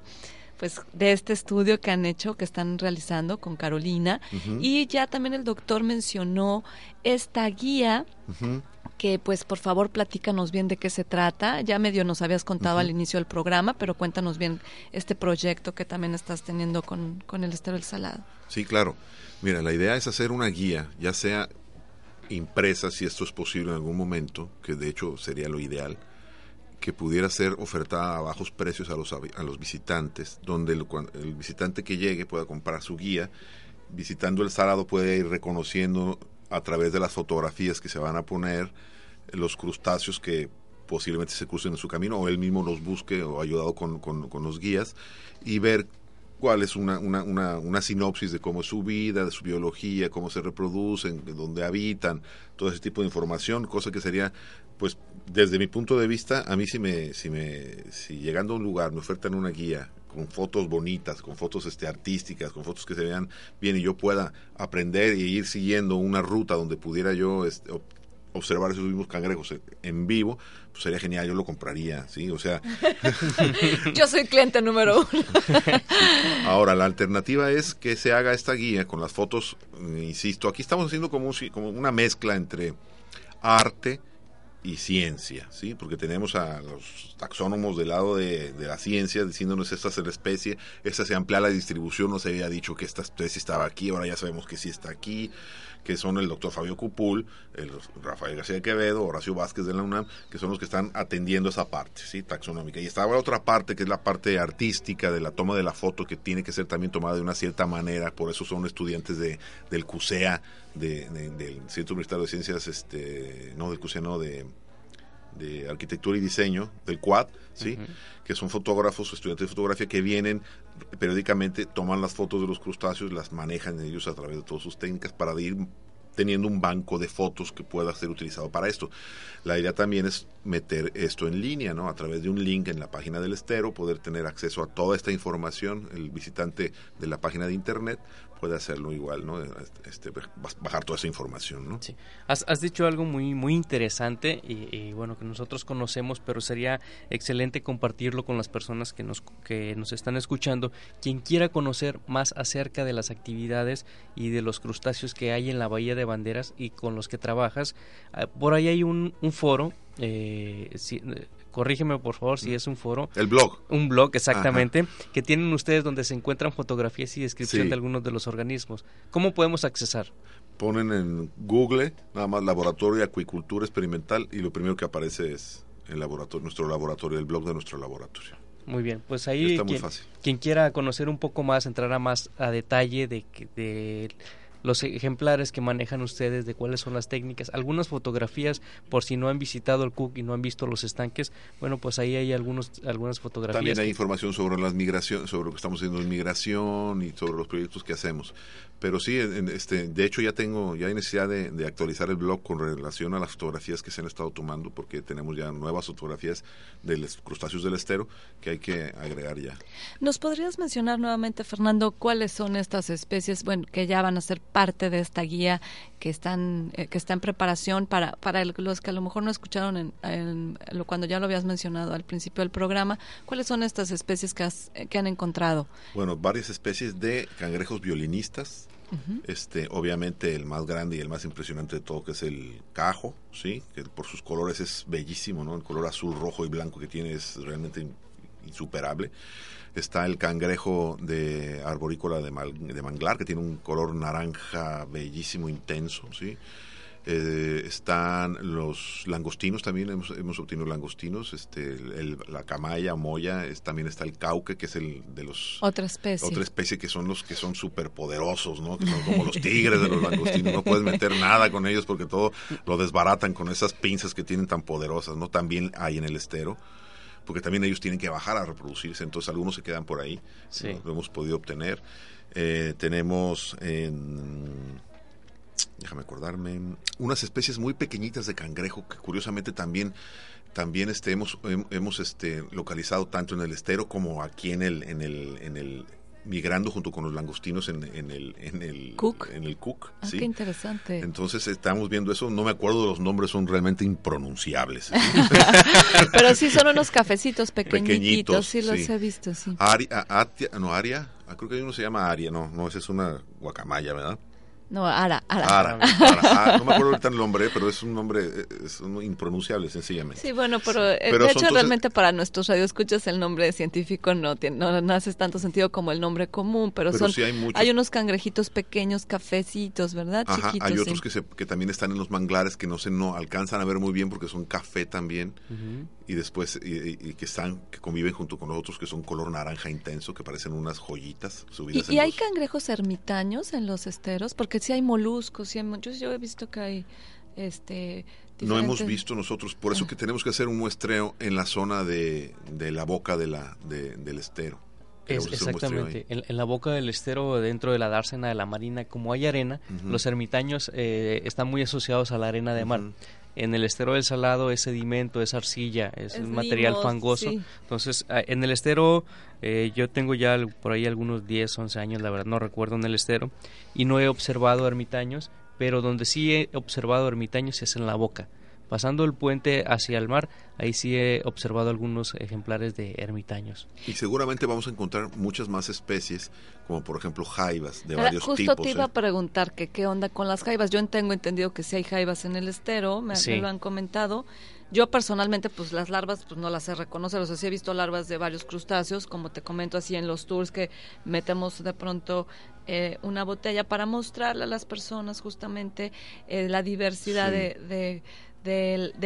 pues de este estudio que han hecho, que están realizando con Carolina. Y ya también el doctor mencionó esta guía. que pues por favor platícanos bien de qué se trata. Ya medio nos habías contado al inicio del programa, pero cuéntanos bien este proyecto que también estás teniendo con, con el estero del salado. Sí, claro. Mira, la idea es hacer una guía, ya sea impresa, si esto es posible en algún momento, que de hecho sería lo ideal, que pudiera ser ofertada a bajos precios a los, a los visitantes, donde el, visitante que llegue pueda comprar su guía, visitando el sábado puede ir reconociendo a través de las fotografías que se van a poner los crustáceos que posiblemente se crucen en su camino o él mismo los busque o ayudado con, con, con los guías y ver cuál es una, una, una, una, sinopsis de cómo es su vida, de su biología, cómo se reproducen, de dónde habitan, todo ese tipo de información, cosa que sería, pues, desde mi punto de vista, a mí si me, si me, si llegando a un lugar me ofertan una guía con fotos bonitas, con fotos este, artísticas, con fotos que se vean bien y yo pueda aprender y ir siguiendo una ruta donde pudiera yo este, observar esos mismos cangrejos en vivo, pues sería genial, yo lo compraría, ¿sí? O sea... (laughs) yo soy cliente número uno. (laughs) Ahora, la alternativa es que se haga esta guía con las fotos, insisto, aquí estamos haciendo como, como una mezcla entre arte y ciencia, ¿sí? Porque tenemos a los taxónomos del lado de, de, la ciencia diciéndonos esta es la especie, esta se amplía la distribución, no se había dicho que esta especie estaba aquí, ahora ya sabemos que sí está aquí, que son el doctor Fabio Cupul, el Rafael García de Quevedo, Horacio Vázquez de la UNAM, que son los que están atendiendo esa parte, ¿sí? taxonómica. Y estaba la otra parte, que es la parte artística de la toma de la foto, que tiene que ser también tomada de una cierta manera, por eso son estudiantes de, del CUSEA, de, del Centro Universitario de Ciencias, este, no del CUSEA, no, de de arquitectura y diseño del Quad, ¿sí? que son fotógrafos, estudiantes de fotografía que vienen periódicamente, toman las fotos de los crustáceos, las manejan ellos a través de todas sus técnicas para ir teniendo un banco de fotos que pueda ser utilizado para esto. La idea también es meter esto en línea, ¿no? A través de un link en la página del estero, poder tener acceso a toda esta información, el visitante de la página de internet puede hacerlo igual, ¿no? Este, bajar toda esa información, ¿no? Sí. Has, has dicho algo muy muy interesante y, bueno que nosotros conocemos, pero sería excelente compartirlo con las personas que nos que nos están escuchando. Quien quiera conocer más acerca de las actividades y de los crustáceos que hay en la bahía de Banderas y con los que trabajas, ah, por ahí hay un, un foro. Eh, corrígeme por favor si es un foro. El blog. Un blog, exactamente, que tienen ustedes donde se encuentran fotografías y descripción de algunos de los organismos. ¿Cómo podemos accesar? Ponen en Google nada más Laboratorio de Acuicultura Experimental y lo primero que aparece es el laboratorio, nuestro laboratorio, el blog de nuestro laboratorio. Muy bien, pues ahí Está muy fácil. quien quiera conocer un poco más, entrará más a detalle de, de los ejemplares que manejan ustedes, de cuáles son las técnicas, algunas fotografías por si no han visitado el Cook y no han visto los estanques, bueno, pues ahí hay algunos algunas fotografías. También hay información sobre las migraciones, sobre lo que estamos haciendo en migración y sobre los proyectos que hacemos. Pero sí, este, de hecho ya tengo, ya hay necesidad de, actualizar el blog con relación a las fotografías que se han estado tomando, porque tenemos ya nuevas fotografías de los crustáceos del estero que hay que agregar ya. ¿Nos podrías mencionar nuevamente, Fernando, cuáles son estas especies, bueno, que ya van a ser parte de esta guía que están eh, que está en preparación para para los que a lo mejor no escucharon en, cuando ya lo habías mencionado al principio del programa, cuáles son estas especies que, que han encontrado? Bueno, varias especies de cangrejos violinistas este, obviamente el más grande y el más impresionante de todo que es el cajo, sí, que por sus colores es bellísimo, ¿no? El color azul, rojo y blanco que tiene es realmente insuperable. Está el cangrejo de arborícola de, manglar que tiene un color naranja bellísimo, intenso, sí. Eh, están los langostinos también, hemos, hemos obtenido langostinos, este, la camaya, moya, también está el cauque, que es el de los... Otra especie. Otra especie que son los que son súper poderosos, ¿no? Que son como los tigres de los langostinos, no puedes meter nada con ellos porque todo lo desbaratan con esas pinzas que tienen tan poderosas, ¿no? También hay en el estero porque también ellos tienen que bajar a reproducirse, entonces algunos se quedan por ahí, lo hemos podido obtener. Eh, tenemos en déjame acordarme, unas especies muy pequeñitas de cangrejo que curiosamente también también este, hemos, hemos este, localizado tanto en el estero como aquí en el, en el, en el migrando junto con los langostinos en, en el en el Cook. en el Cook ah, qué interesante. Entonces estamos viendo eso. No me acuerdo los nombres son realmente impronunciables. (laughs) (laughs) Pero sí son unos cafecitos pequeñitos, sí los he visto sí. Aria, no Aria. Ah, creo que uno se llama Aria. No no esa es una guacamaya verdad No, Ara, Ara. Ara, Ara, ah, no me acuerdo ahorita el nombre, pero es un nombre es un impronunciable sencillamente. Sí, bueno, pero, eh, de hecho realmente para nuestros radioescuchas el nombre científico no tiene no, hace tanto sentido como el nombre común, pero, son hay, unos cangrejitos pequeños, cafecitos, ¿verdad? Ajá, hay otros que, se, que también están en los manglares que no se no alcanzan a ver muy bien porque son café también y después y, que están que conviven junto con otros que son color naranja intenso que parecen unas joyitas subidas. ¿Y, y hay cangrejos ermitaños en los esteros? Porque si hay moluscos, sí hay, yo, yo he visto que hay este no hemos visto nosotros, por eso ah. que tenemos que hacer un muestreo en la zona de, de la boca de la, del estero. exactamente, en, la boca del estero, dentro de la dársena de la marina, como hay arena, los ermitaños eh, están muy asociados a la arena de mar. En el estero del Salado es sedimento, es arcilla, es, un material fangoso. Entonces, ah, en el estero, eh, yo tengo ya por ahí algunos 10, 11 años, la verdad no recuerdo en el estero, y no he observado ermitaños, pero donde sí he observado ermitaños es en la boca. Pasando el puente hacia el mar, ahí sí he observado algunos ejemplares de ermitaños. Y seguramente vamos a encontrar muchas más especies, como por ejemplo jaivas de varios tipos. Justo te iba a ¿eh? preguntar que qué onda con las jaivas. Yo tengo entendido que sí hay jaivas en el estero, me, lo han comentado. Yo personalmente, pues las larvas, pues no las sé reconocer. O sea, sí he visto larvas de varios crustáceos, como te comento así en los tours que metemos de pronto eh, una botella para mostrarle a las personas justamente eh, la diversidad de de,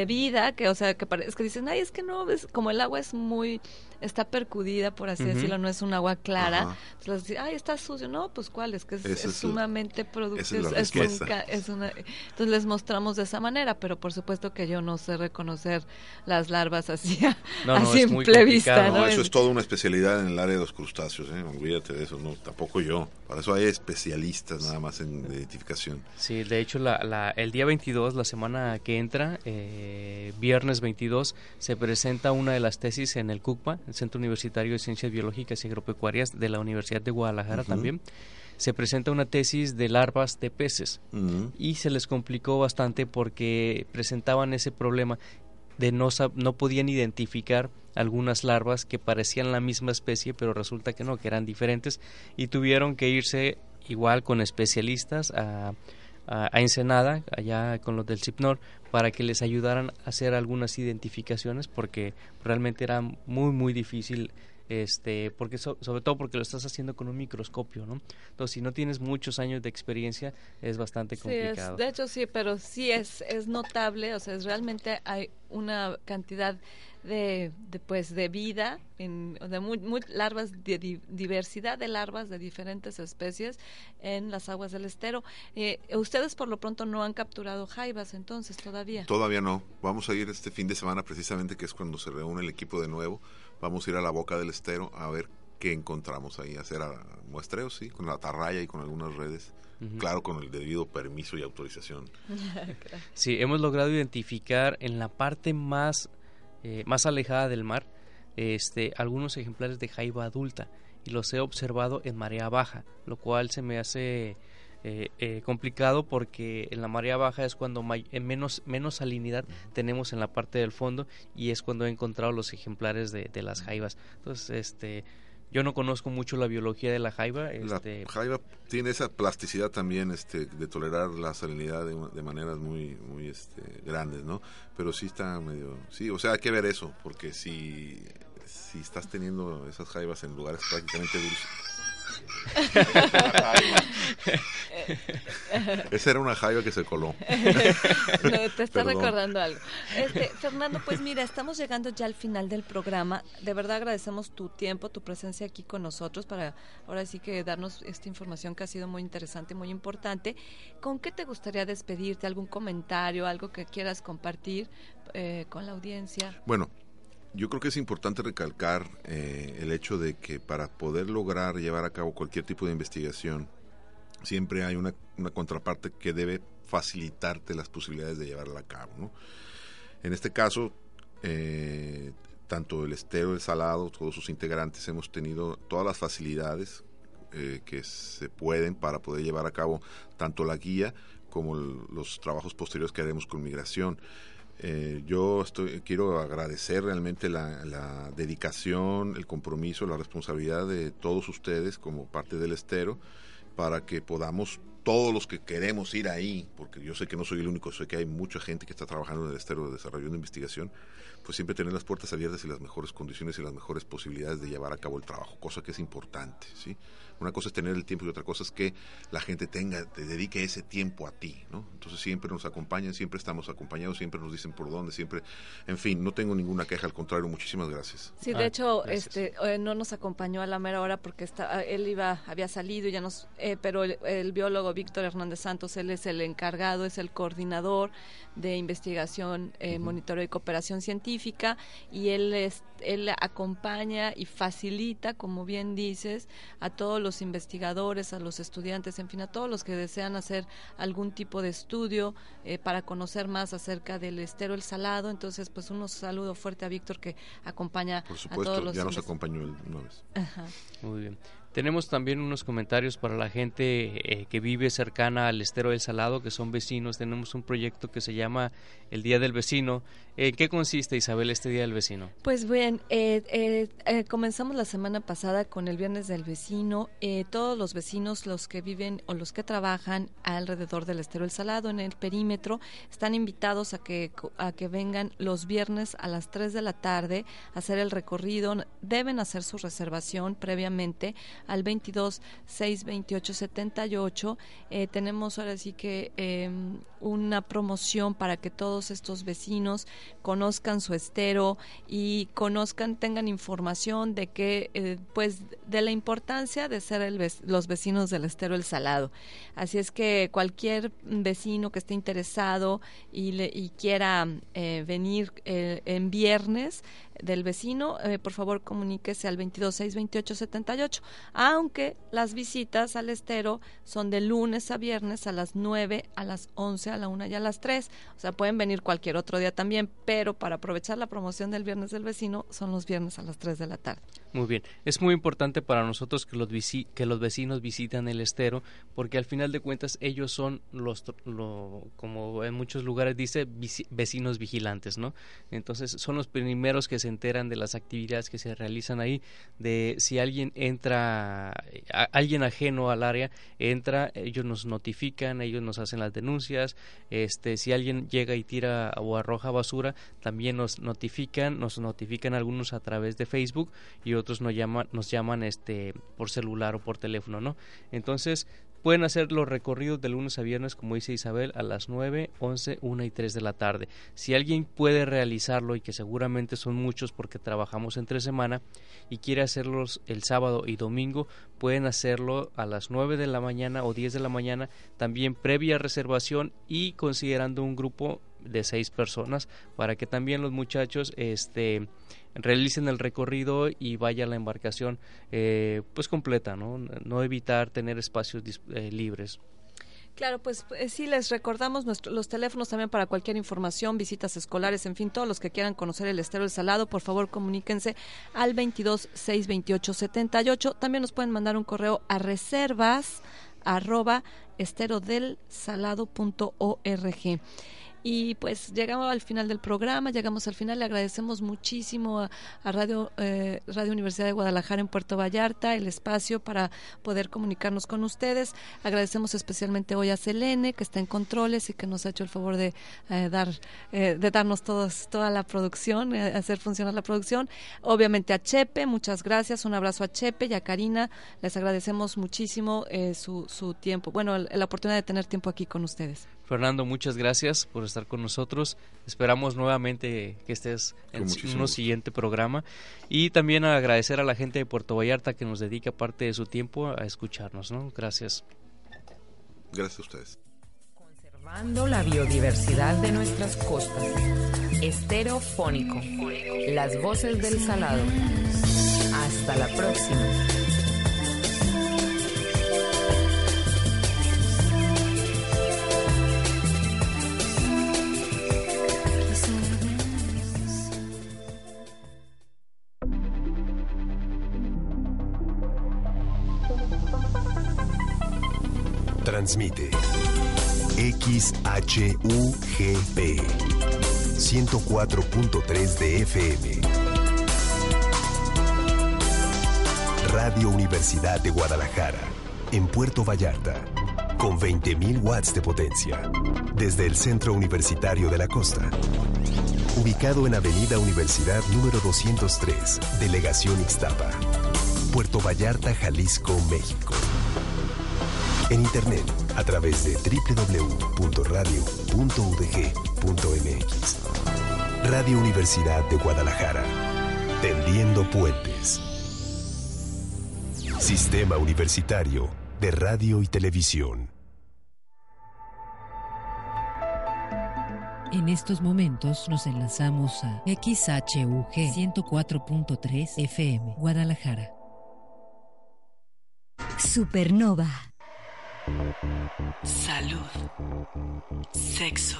vida, que o sea, que, es que dicen, ay, es que no, es, como el agua es muy está percudida, por así decirlo, no es un agua clara. Entonces dicen, ay, está sucio. No, pues cuál, es que es, sumamente productivo. Es, entonces les mostramos de esa manera, pero por supuesto que yo no sé reconocer las larvas así a, simple vista. No, eso es toda una especialidad en el área de los crustáceos, ¿eh? olvídate de eso, no, tampoco yo. Para eso hay especialistas nada más en identificación. Sí, de hecho, la, el día 22, la semana que entra, eh, viernes 22, se presenta una de las tesis en el CUCPA, Centro Universitario de Ciencias Biológicas y Agropecuarias de la Universidad de Guadalajara también, se presenta una tesis de larvas de peces. Y se les complicó bastante porque presentaban ese problema de no, no podían identificar algunas larvas que parecían la misma especie, pero resulta que no, que eran diferentes y tuvieron que irse igual con especialistas a, a, Ensenada, allá con los del CIPNOR, para que les ayudaran a hacer algunas identificaciones porque realmente era muy muy difícil este porque sobre todo porque lo estás haciendo con un microscopio no entonces si no tienes muchos años de experiencia es bastante complicado. de hecho sí pero sí es es notable o sea es realmente hay una cantidad de, pues de vida en, de muy, larvas de diversidad de larvas de diferentes especies en las aguas del estero. Eh, ustedes por lo pronto no han capturado jaivas entonces todavía. Todavía no. Vamos a ir este fin de semana precisamente que es cuando se reúne el equipo de nuevo. Vamos a ir a la boca del estero a ver qué encontramos ahí hacer muestreos sí con la atarraya y con algunas redes. Claro, con el debido permiso y autorización. (laughs) sí, hemos logrado identificar en la parte más eh, más alejada del mar, este, algunos ejemplares de jaiba adulta y los he observado en marea baja, lo cual se me hace eh, eh, complicado porque en la marea baja es cuando menos, menos salinidad tenemos en la parte del fondo y es cuando he encontrado los ejemplares de, de las jaivas. Entonces, este, yo no conozco mucho la biología de la jaiba. Este... La jaiba tiene esa plasticidad también este, de tolerar la salinidad de, maneras muy, muy este, grandes, ¿no? Pero sí está medio... Sí, o sea, hay que ver eso, porque si, si estás teniendo esas jaivas en lugares prácticamente dulces (laughs) Esa era una jaiba que se coló. (laughs) te está recordando algo. Este, Fernando, pues mira, estamos llegando ya al final del programa. De verdad agradecemos tu tiempo, tu presencia aquí con nosotros para ahora sí que darnos esta información que ha sido muy interesante, muy importante. ¿Con qué te gustaría despedirte? ¿Algún comentario, algo que quieras compartir eh, con la audiencia? Bueno, yo creo que es importante recalcar eh, el hecho de que para poder lograr llevar a cabo cualquier tipo de investigación, siempre hay una, contraparte que debe facilitarte las posibilidades de llevarla a cabo. ¿no? En este caso, eh, tanto el estero, el salado, todos sus integrantes hemos tenido todas las facilidades eh, que se pueden para poder llevar a cabo tanto la guía como los trabajos posteriores que haremos con migración. Eh, yo estoy, quiero agradecer realmente la, dedicación, el compromiso, la responsabilidad de todos ustedes como parte del estero para que podamos todos los que queremos ir ahí, porque yo sé que no soy el único, sé que hay mucha gente que está trabajando en el estero de desarrollo de investigación, pues siempre tener las puertas abiertas y las mejores condiciones y las mejores posibilidades de llevar a cabo el trabajo, cosa que es importante, ¿sí? Una cosa es tener el tiempo y otra cosa es que la gente tenga, te dedique ese tiempo a ti, ¿no? Entonces siempre nos acompañan, siempre estamos acompañados, siempre nos dicen por dónde, siempre, en fin, no tengo ninguna queja, al contrario, muchísimas gracias. Sí, de hecho, este, eh, no nos acompañó a la mera hora porque está, él iba, había salido y ya nos, eh, pero el, biólogo Víctor Hernández Santos, él es el encargado, es el coordinador de investigación, eh, monitoreo y cooperación científica y él es, él acompaña y facilita, como bien dices, a todos los investigadores, a los estudiantes, en fin, a todos los que desean hacer algún tipo de estudio eh, para conocer más acerca del estero el salado. Entonces, pues un saludo fuerte a Víctor que acompaña a todos los ya nos acompañó una vez. Muy bien. Tenemos también unos comentarios para la gente eh, que vive cercana al estero del Salado, que son vecinos. Tenemos un proyecto que se llama el Día del Vecino. ¿En qué consiste, Isabel, este Día del Vecino? Pues bien, eh, eh, comenzamos la semana pasada con el Viernes del Vecino. todos los vecinos, los que viven o los que trabajan alrededor del estero del Salado, en el perímetro, están invitados a que, a que vengan los viernes a las 3 de la tarde a hacer el recorrido. Deben hacer su reservación previamente al 22 6 28 78. tenemos ahora sí que em, una promoción para que todos estos vecinos conozcan su estero y conozcan, tengan información de que, eh, pues, de la importancia de ser el, los vecinos del estero El Salado. Así es que cualquier vecino que esté interesado y, le, y quiera eh, venir eh, en viernes, del vecino, eh, por favor comuníquese al 2262878, aunque las visitas al estero son de lunes a viernes a las 9, a las 11, a la 1 y a las 3. O sea, pueden venir cualquier otro día también, pero para aprovechar la promoción del viernes del vecino son los viernes a las 3 de la tarde. Muy bien, es muy importante para nosotros que los, que los vecinos visitan el estero, porque al final de cuentas ellos son los, como en muchos lugares dice, vecinos vigilantes, ¿no? Entonces son los primeros que se enteran de las actividades que se realizan ahí, de si alguien entra, alguien ajeno al área entra, ellos nos notifican, ellos nos hacen las denuncias, este, si alguien llega y tira o arroja basura, también nos notifican, nos notifican algunos a través de Facebook y otros nos llaman, nos llaman este por celular o por teléfono, ¿no? Entonces, Pueden hacer los recorridos de lunes a viernes, como dice Isabel, a las 9, 11, 1 y 3 de la tarde. Si alguien puede realizarlo, y que seguramente son muchos porque trabajamos entre semana, y quiere hacerlos el sábado y domingo, pueden hacerlo a las 9 de la mañana o 10 de la mañana, también previa reservación y considerando un grupo de seis personas para que también los muchachos este realicen el recorrido y vaya la embarcación eh, pues completa, ¿no? No evitar tener espacios eh, libres. Claro, pues eh, sí, les recordamos los teléfonos también para cualquier información, visitas escolares, en fin, todos los que quieran conocer el estero del Salado, por favor comuníquense al 22 628 78. También nos pueden mandar un correo a reservas arroba esterodelsalado.org. Y pues llegamos al final del programa, llegamos al final, le agradecemos muchísimo a, Radio, eh, Radio Universidad de Guadalajara en Puerto Vallarta el espacio para poder comunicarnos con ustedes. Agradecemos especialmente hoy a Selene, que está en controles y que nos ha hecho el favor de eh, dar eh, de darnos todos, toda la producción, hacer funcionar la producción. Obviamente a Chepe, muchas gracias, un abrazo a Chepe y a Karina, les agradecemos muchísimo su, su tiempo, bueno, la oportunidad de tener tiempo aquí con ustedes. Fernando, muchas gracias por estar con nosotros. Esperamos nuevamente que estés en un siguiente programa. Y también agradecer a la gente de Puerto Vallarta que nos dedica parte de su tiempo a escucharnos. ¿no? Gracias. Gracias a ustedes. Conservando la biodiversidad de nuestras costas. Estereofónico. Las voces del salado. Hasta la próxima. Transmite XHUGP 104.3 de FM. Radio Universidad de Guadalajara, en Puerto Vallarta. con 20.000 watts de potencia. Desde el Centro Universitario de la Costa. Ubicado en Avenida Universidad número 203, Delegación Ixtapa. Puerto Vallarta, Jalisco, México. En internet a través de www.radio.udg.mx. Radio Universidad de Guadalajara. Tendiendo puentes. Sistema Universitario de Radio y Televisión. En estos momentos nos enlazamos a XHUG 104.3 FM, Guadalajara. Supernova. Salud. Sexo.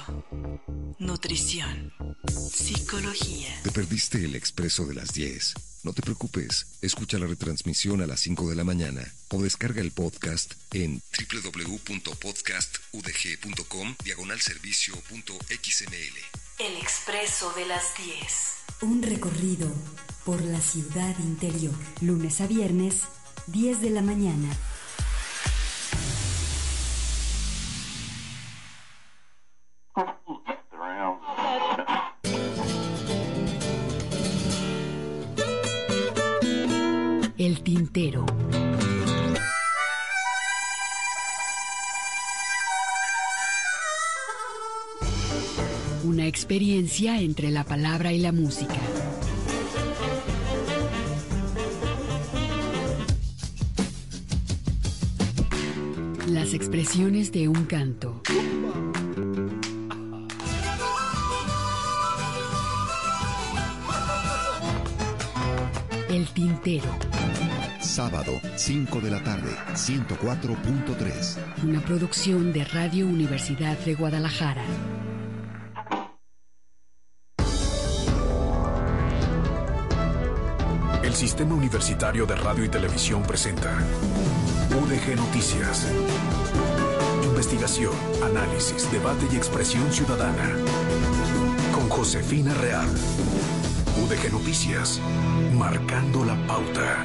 Nutrición. Psicología. ¿Te perdiste el expreso de las 10? No te preocupes, escucha la retransmisión a las 5 de la mañana o descarga el podcast en www.podcastudg.com diagonal servicio.xml. El expreso de las 10. Un recorrido por la ciudad interior. Lunes a viernes, 10 de la mañana. El tintero. Una experiencia entre la palabra y la música. Las expresiones de un canto. El tintero. Sábado, 5 de la tarde, 104.3. Una producción de Radio Universidad de Guadalajara. El Sistema Universitario de Radio y Televisión presenta UDG Noticias. Investigación, análisis, debate y expresión ciudadana. Con Josefina Real. UDG Noticias. Marcando la pauta.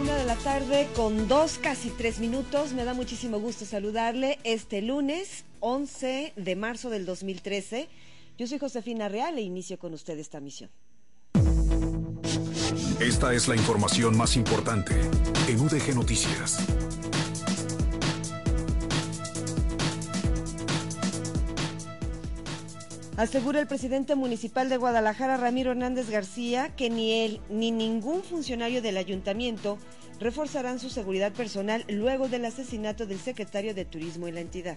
Una de la tarde con dos, casi tres minutos. Me da muchísimo gusto saludarle este lunes 11 de marzo del 2013. Yo soy Josefina Real e inicio con usted esta misión. Esta es la información más importante en UDG Noticias. Asegura el presidente municipal de Guadalajara, Ramiro Hernández García, que ni él ni ningún funcionario del ayuntamiento reforzarán su seguridad personal luego del asesinato del secretario de Turismo en la entidad.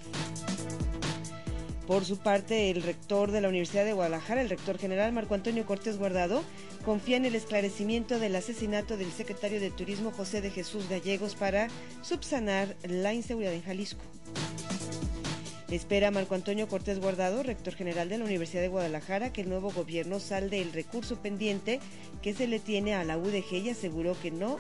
Por su parte, el rector de la Universidad de Guadalajara, el rector general Marco Antonio Cortés Guardado, confía en el esclarecimiento del asesinato del secretario de Turismo José de Jesús Gallegos para subsanar la inseguridad en Jalisco. Espera Marco Antonio Cortés Guardado, rector general de la Universidad de Guadalajara, que el nuevo gobierno salde el recurso pendiente que se le tiene a la UDG y aseguró que no